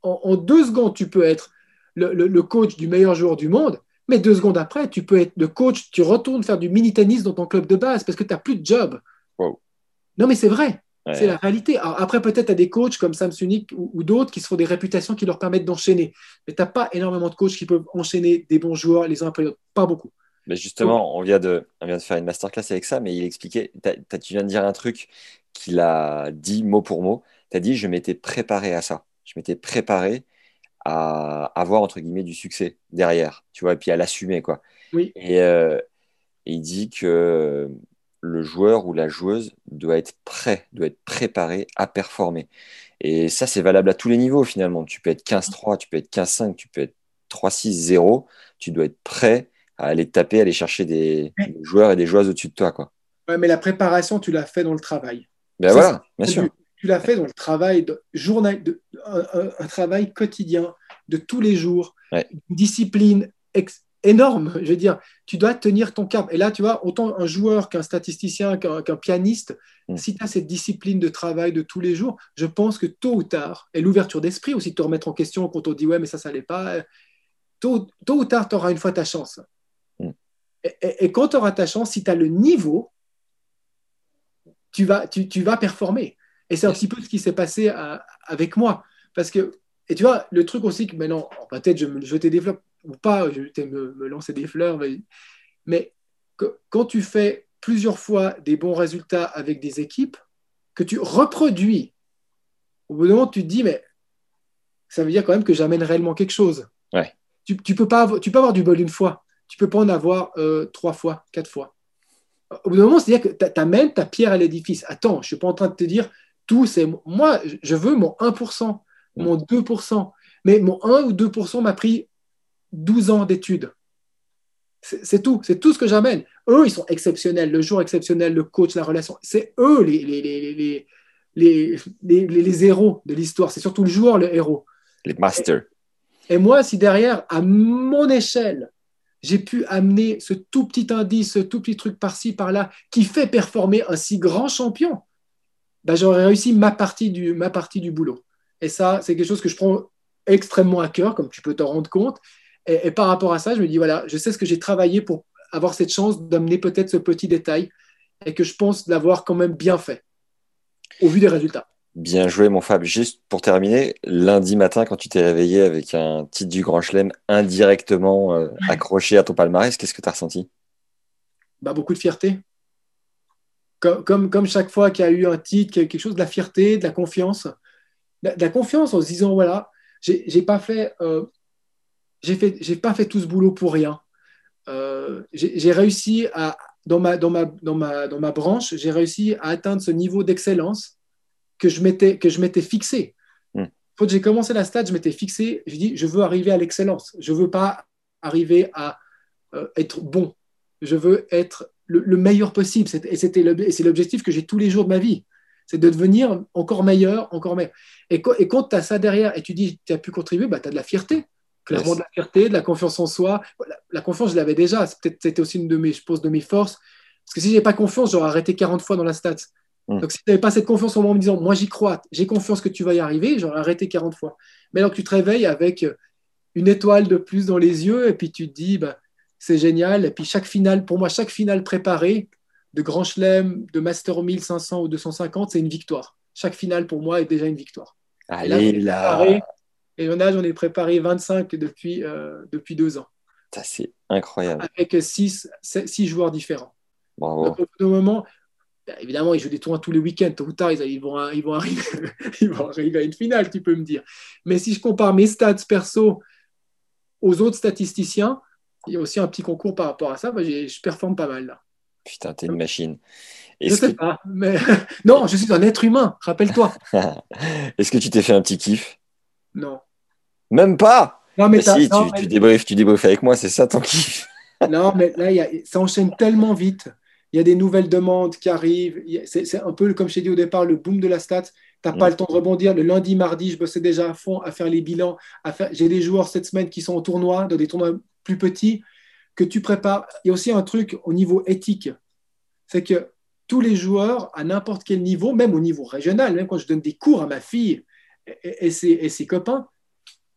en, deux secondes, tu peux être le, coach du meilleur joueur du monde, mais deux secondes après, tu peux être le coach, tu retournes faire du mini-tennis dans ton club de base parce que tu n'as plus de job. Non, mais c'est vrai. C'est la réalité. après, peut-être tu as des coachs comme Samsung ou, d'autres qui se font des réputations qui leur permettent d'enchaîner. Mais tu n'as pas énormément de coachs qui peuvent enchaîner des bons joueurs les uns après les autres. Pas beaucoup. Mais justement, on, vient de, on vient de faire une masterclass avec ça, mais il expliquait, tu viens de dire un truc qu'il a dit mot pour mot. Tu as dit, je m'étais préparé à ça. Je m'étais préparé à avoir entre guillemets du succès derrière, tu vois, et puis à l'assumer quoi. Oui. Et, euh, il dit que le joueur ou la joueuse doit être prêt, doit être préparé à performer. Et ça, c'est valable à tous les niveaux finalement. Tu peux être 15-3, tu peux être 15-5, tu peux être 3-6-0. Tu dois être prêt à aller taper, aller chercher des, joueurs et des joueuses au-dessus de toi. Quoi. Ouais, mais la préparation, tu l'as fait dans le travail. Ben voilà, bien sûr tu l'as fait dans le travail, de, journal, de, un, travail quotidien de tous les jours, une discipline énorme. Je veux dire, tu dois tenir ton cap. Et là, tu vois, autant un joueur qu'un statisticien, qu'un pianiste, mm. si tu as cette discipline de travail de tous les jours, je pense que tôt ou tard, et l'ouverture d'esprit aussi, de te remettre en question quand on dit ouais, mais ça, ça n'allait pas, tôt, tôt, ou tard, tu auras une fois ta chance. Mm. Et, quand tu auras ta chance, si tu as le niveau, tu vas, tu, tu vas performer. Et c'est un petit peu ce qui s'est passé avec moi. Parce que, et tu vois, le truc aussi que maintenant, peut-être je, je te développe, ou pas, je vais me, me lancer des fleurs, mais, quand tu fais plusieurs fois des bons résultats avec des équipes, que tu reproduis, au bout d'un moment, tu te dis, mais ça veut dire quand même que j'amène réellement quelque chose. Ouais. Tu, tu, peux pas avoir, tu peux avoir du bol une fois, tu peux pas en avoir euh, trois fois, quatre fois. Au bout d'un moment, c'est-à-dire que tu amènes ta pierre à l'édifice. Attends, je suis pas en train de te dire tout, c'est moi, je veux mon 1%, mon 2%, mais mon 1 ou 2% m'a pris 12 ans d'études. C'est tout, c'est tout ce que j'amène. Eux, ils sont exceptionnels, le jour exceptionnel, le coach, la relation. C'est eux les, les, les, les, les, les héros de l'histoire. C'est surtout le joueur, le héros. Les masters. Et, moi, si derrière, à mon échelle, j'ai pu amener ce tout petit indice, ce tout petit truc par-ci, par-là, qui fait performer un si grand champion, ben, j'aurais réussi ma partie, du, ma partie du boulot. Et ça, c'est quelque chose que je prends extrêmement à cœur, comme tu peux t'en rendre compte. Et, par rapport à ça, je me dis, voilà, je sais ce que j'ai travaillé pour avoir cette chance d'amener peut-être ce petit détail et que je pense l'avoir quand même bien fait au vu des résultats. Bien joué, mon Fab. Juste pour terminer, lundi matin, quand tu t'es réveillé avec un titre du Grand Chelem indirectement euh, accroché à ton palmarès, qu'est-ce que tu as ressenti? Bah, Beaucoup de fierté. Comme, comme, comme chaque fois qu'il y a eu un titre, quelque chose de la fierté, de la confiance. De, la confiance en se disant voilà, j'ai pas fait. Euh, j'ai fait, j'ai pas fait tout ce boulot pour rien. Euh, j'ai réussi à, dans ma, dans ma, dans ma, dans ma branche, j'ai réussi à atteindre ce niveau d'excellence que je m'étais, que je m'étais fixé. Hmm. Quand j'ai commencé la stade, je m'étais fixé, je dis, je veux arriver à l'excellence. Je veux pas arriver à euh, être bon. Je veux être le, meilleur possible. Et c'était c'est l'objectif que j'ai tous les jours de ma vie. C'est de devenir encore meilleur, encore meilleur. Et, et quand tu as ça derrière et tu dis, tu as pu contribuer, bah, tu as de la fierté clairement de la fierté, de la confiance en soi. La, confiance, je l'avais déjà. C'était aussi une de mes, je pense, de mes forces. Parce que si je n'avais pas confiance, j'aurais arrêté 40 fois dans la stat. Mm. Donc si tu n'avais pas cette confiance en moi en me disant, moi j'y crois, j'ai confiance que tu vas y arriver, j'aurais arrêté 40 fois. Mais alors que tu te réveilles avec une étoile de plus dans les yeux et puis tu te dis, bah, c'est génial. Et puis chaque finale, pour moi, chaque finale préparée, de Grand Chelem, de Master 1500 ou 250, c'est une victoire. Chaque finale, pour moi, est déjà une victoire. Allez là, et on a, j'en ai préparé 25 depuis, euh, depuis deux ans. Ça, c'est incroyable. Avec six, six joueurs différents. Bravo. Donc, au moment, bah, évidemment, ils jouent des tournois tous les week-ends. Tôt ou tard, ils, vont, ils, vont arriver, ils vont arriver à une finale, tu peux me dire. Mais si je compare mes stats perso aux autres statisticiens, il y a aussi un petit concours par rapport à ça. Je performe pas mal là. Putain, t'es une machine. Je sais pas, mais non, je suis un être humain, rappelle-toi. Est-ce que tu t'es fait un petit kiff? Non. Même pas Non, mais si, tu, tu, débriefes, tu débriefes avec moi, c'est ça ton kiff. non, mais là, y a, ça enchaîne tellement vite. Il y a des nouvelles demandes qui arrivent. C'est un peu, comme je t'ai dit au départ, le boom de la stat. Tu n'as pas mm. le temps de rebondir. Le lundi, mardi, je bossais déjà à fond à faire les bilans. J'ai des joueurs cette semaine qui sont en tournoi, dans des tournois plus petits, que tu prépares. Il y a aussi un truc au niveau éthique. C'est que tous les joueurs, à n'importe quel niveau, même au niveau régional, même quand je donne des cours à ma fille, et, ses, copains,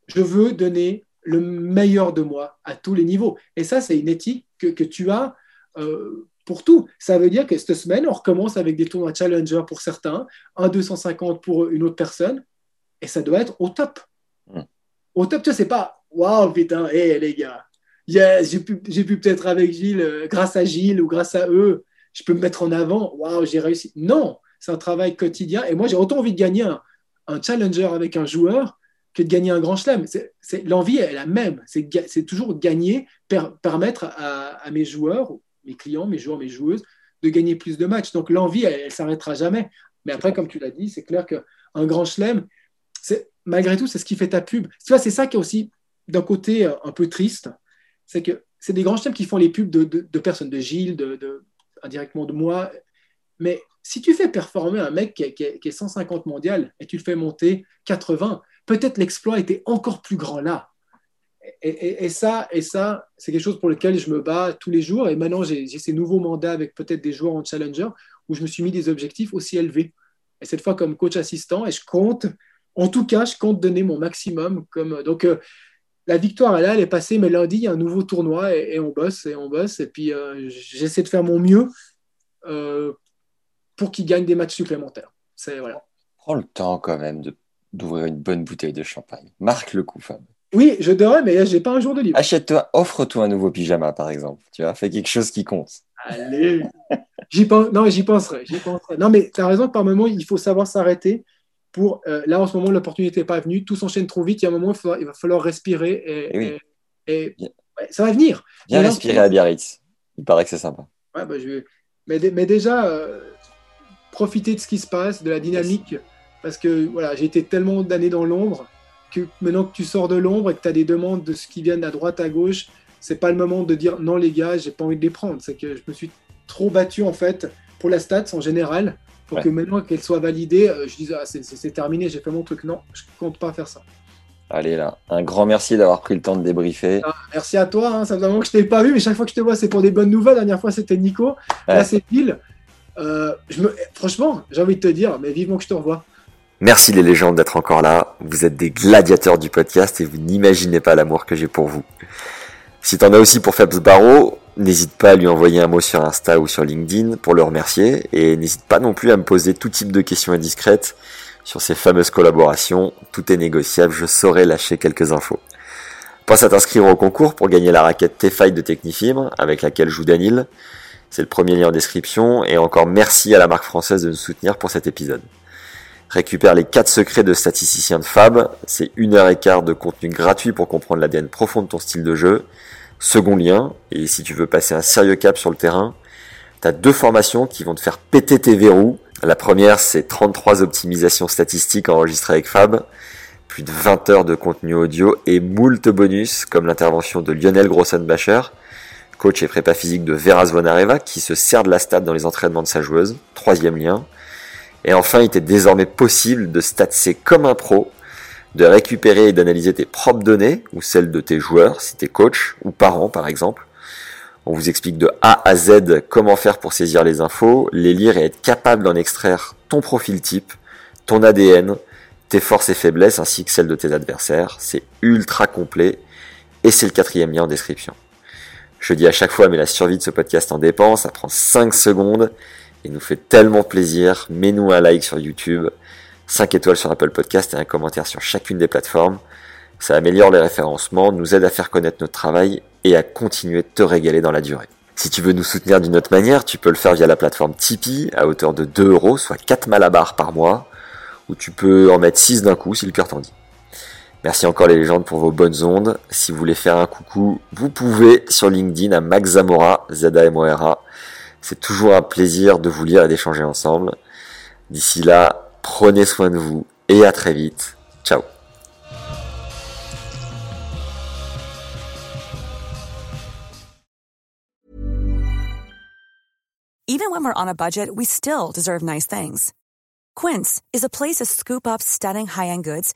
je veux donner le meilleur de moi à tous les niveaux. Et ça, c'est une éthique que, tu as euh, pour tout. Ça veut dire que cette semaine, on recommence avec des tournois challenger pour certains, un 250 pour une autre personne, et ça doit être au top. Hmm. Au top, tu sais, c'est pas waouh, putain, hé les gars, yes, j'ai pu, pu peut-être avec Gilles, euh, grâce à Gilles ou grâce à eux, je peux me mettre en avant, waouh, j'ai réussi. Non, c'est un travail quotidien, et moi, j'ai autant envie de gagner un, un challenger avec un joueur que de gagner un grand chelem. L'envie est la même. C'est, toujours gagner, permettre à, mes joueurs, mes clients, mes joueurs, mes joueuses, de gagner plus de matchs. Donc l'envie, elle ne s'arrêtera jamais. Mais après, comme tu l'as dit, c'est clair qu'un grand chelem, malgré tout, c'est ce qui fait ta pub. Tu vois, c'est ça qui est aussi d'un côté euh, un peu triste. C'est que c'est des grands chelems qui font les pubs de, personnes, de Gilles, de, indirectement de moi. Mais si tu fais performer un mec qui est, 150 mondial et tu le fais monter 80, peut-être l'exploit était encore plus grand là. Et, ça, et ça c'est quelque chose pour lequel je me bats tous les jours. Et maintenant, j'ai ces nouveaux mandats avec peut-être des joueurs en challenger où je me suis mis des objectifs aussi élevés. Et cette fois, comme coach assistant, et je compte, en tout cas, je compte donner mon maximum. Donc, euh, la victoire, elle, elle est passée, mais lundi, il y a un nouveau tournoi et, on bosse et on bosse. Et puis, euh, j'essaie de faire mon mieux euh, pour qu'ils gagnent des matchs supplémentaires. C'est voilà. Prends le temps quand même d'ouvrir une bonne bouteille de champagne. Marque le coup, Fab. Oui, je devrais, mais j'ai pas un jour de libre. Achète-toi, offre-toi un nouveau pyjama, par exemple. Tu vois, fais quelque chose qui compte. Allez. j'y pense, non, j'y penserai, j'y penserai. Non, mais tu as raison, par moment, il faut savoir s'arrêter. Pour, euh, là, en ce moment, l'opportunité n'est pas venue. Tout s'enchaîne trop vite. Il y a un moment, il, il va falloir respirer. Et, et, ça va venir. Viens respirer à Biarritz. Il paraît que c'est sympa. Ouais, bah, je mais, mais, déjà, euh, profiter de ce qui se passe, de la dynamique. Parce que voilà, j'ai été tellement d'années dans l'ombre que maintenant que tu sors de l'ombre et que tu as des demandes de ce qui viennent à droite, à gauche, c'est pas le moment de dire non les gars, j'ai pas envie de les prendre. C'est que je me suis trop battu en fait pour la stats en général pour que maintenant qu'elle soit validée, euh, je dise ah, c'est terminé, j'ai fait mon truc. Non, je compte pas faire ça. Allez là, un grand merci d'avoir pris le temps de débriefer. Ah, merci à toi, hein. ça fait un moment que je t'ai pas vu, mais chaque fois que je te vois, c'est pour des bonnes nouvelles. La dernière fois, c'était Nico. Là, c'est Bill. Euh. Franchement, j'ai envie de te dire, mais vivement que je te revois. Merci les légendes d'être encore là. Vous êtes des gladiateurs du podcast et vous n'imaginez pas l'amour que j'ai pour vous. Si t'en as aussi pour Fabs Barreau, n'hésite pas à lui envoyer un mot sur Insta ou sur LinkedIn pour le remercier et n'hésite pas non plus à me poser tout type de questions indiscrètes sur ces fameuses collaborations. Tout est négociable, je saurai lâcher quelques infos. Pense à t'inscrire au concours pour gagner la raquette T-Fight de Technifibre avec laquelle joue Danil. C'est le premier lien en description et encore merci à la marque française de nous soutenir pour cet épisode. Récupère les 4 secrets de statisticien de Fab. C'est une heure et quart de contenu gratuit pour comprendre l'ADN profond de ton style de jeu. Second lien, et si tu veux passer un sérieux cap sur le terrain, tu as deux formations qui vont te faire péter tes verrous. La première, c'est 33 optimisations statistiques enregistrées avec Fab, plus de 20 heures de contenu audio et moult bonus comme l'intervention de Lionel Grossenbacher, coach et prépa physique de Vera Zvonareva qui se sert de la stat dans les entraînements de sa joueuse. Troisième lien. Et enfin, il était désormais possible de statser comme un pro, de récupérer et d'analyser tes propres données, ou celles de tes joueurs, si t'es coach, ou parents par exemple. On vous explique de A à Z comment faire pour saisir les infos, les lire et être capable d'en extraire ton profil type, ton ADN, tes forces et faiblesses ainsi que celles de tes adversaires. C'est ultra complet et c'est le quatrième lien en description. Je dis à chaque fois, mais la survie de ce podcast en dépend, ça prend 5 secondes il nous fait tellement plaisir. Mets-nous un like sur YouTube, 5 étoiles sur Apple Podcast et un commentaire sur chacune des plateformes. Ça améliore les référencements, nous aide à faire connaître notre travail et à continuer de te régaler dans la durée. Si tu veux nous soutenir d'une autre manière, tu peux le faire via la plateforme Tipeee à hauteur de 2 euros, soit 4 malabars par mois, ou tu peux en mettre 6 d'un coup si le cœur t'en dit. Merci encore les légendes pour vos bonnes ondes. Si vous voulez faire un coucou, vous pouvez sur LinkedIn à Max Zamora, z a m o r a c'est toujours un plaisir de vous lire et d'échanger ensemble. D'ici là, prenez soin de vous et à très vite. Ciao. Even when we're on a budget, we still deserve nice things. Quince is a place to scoop up stunning high-end goods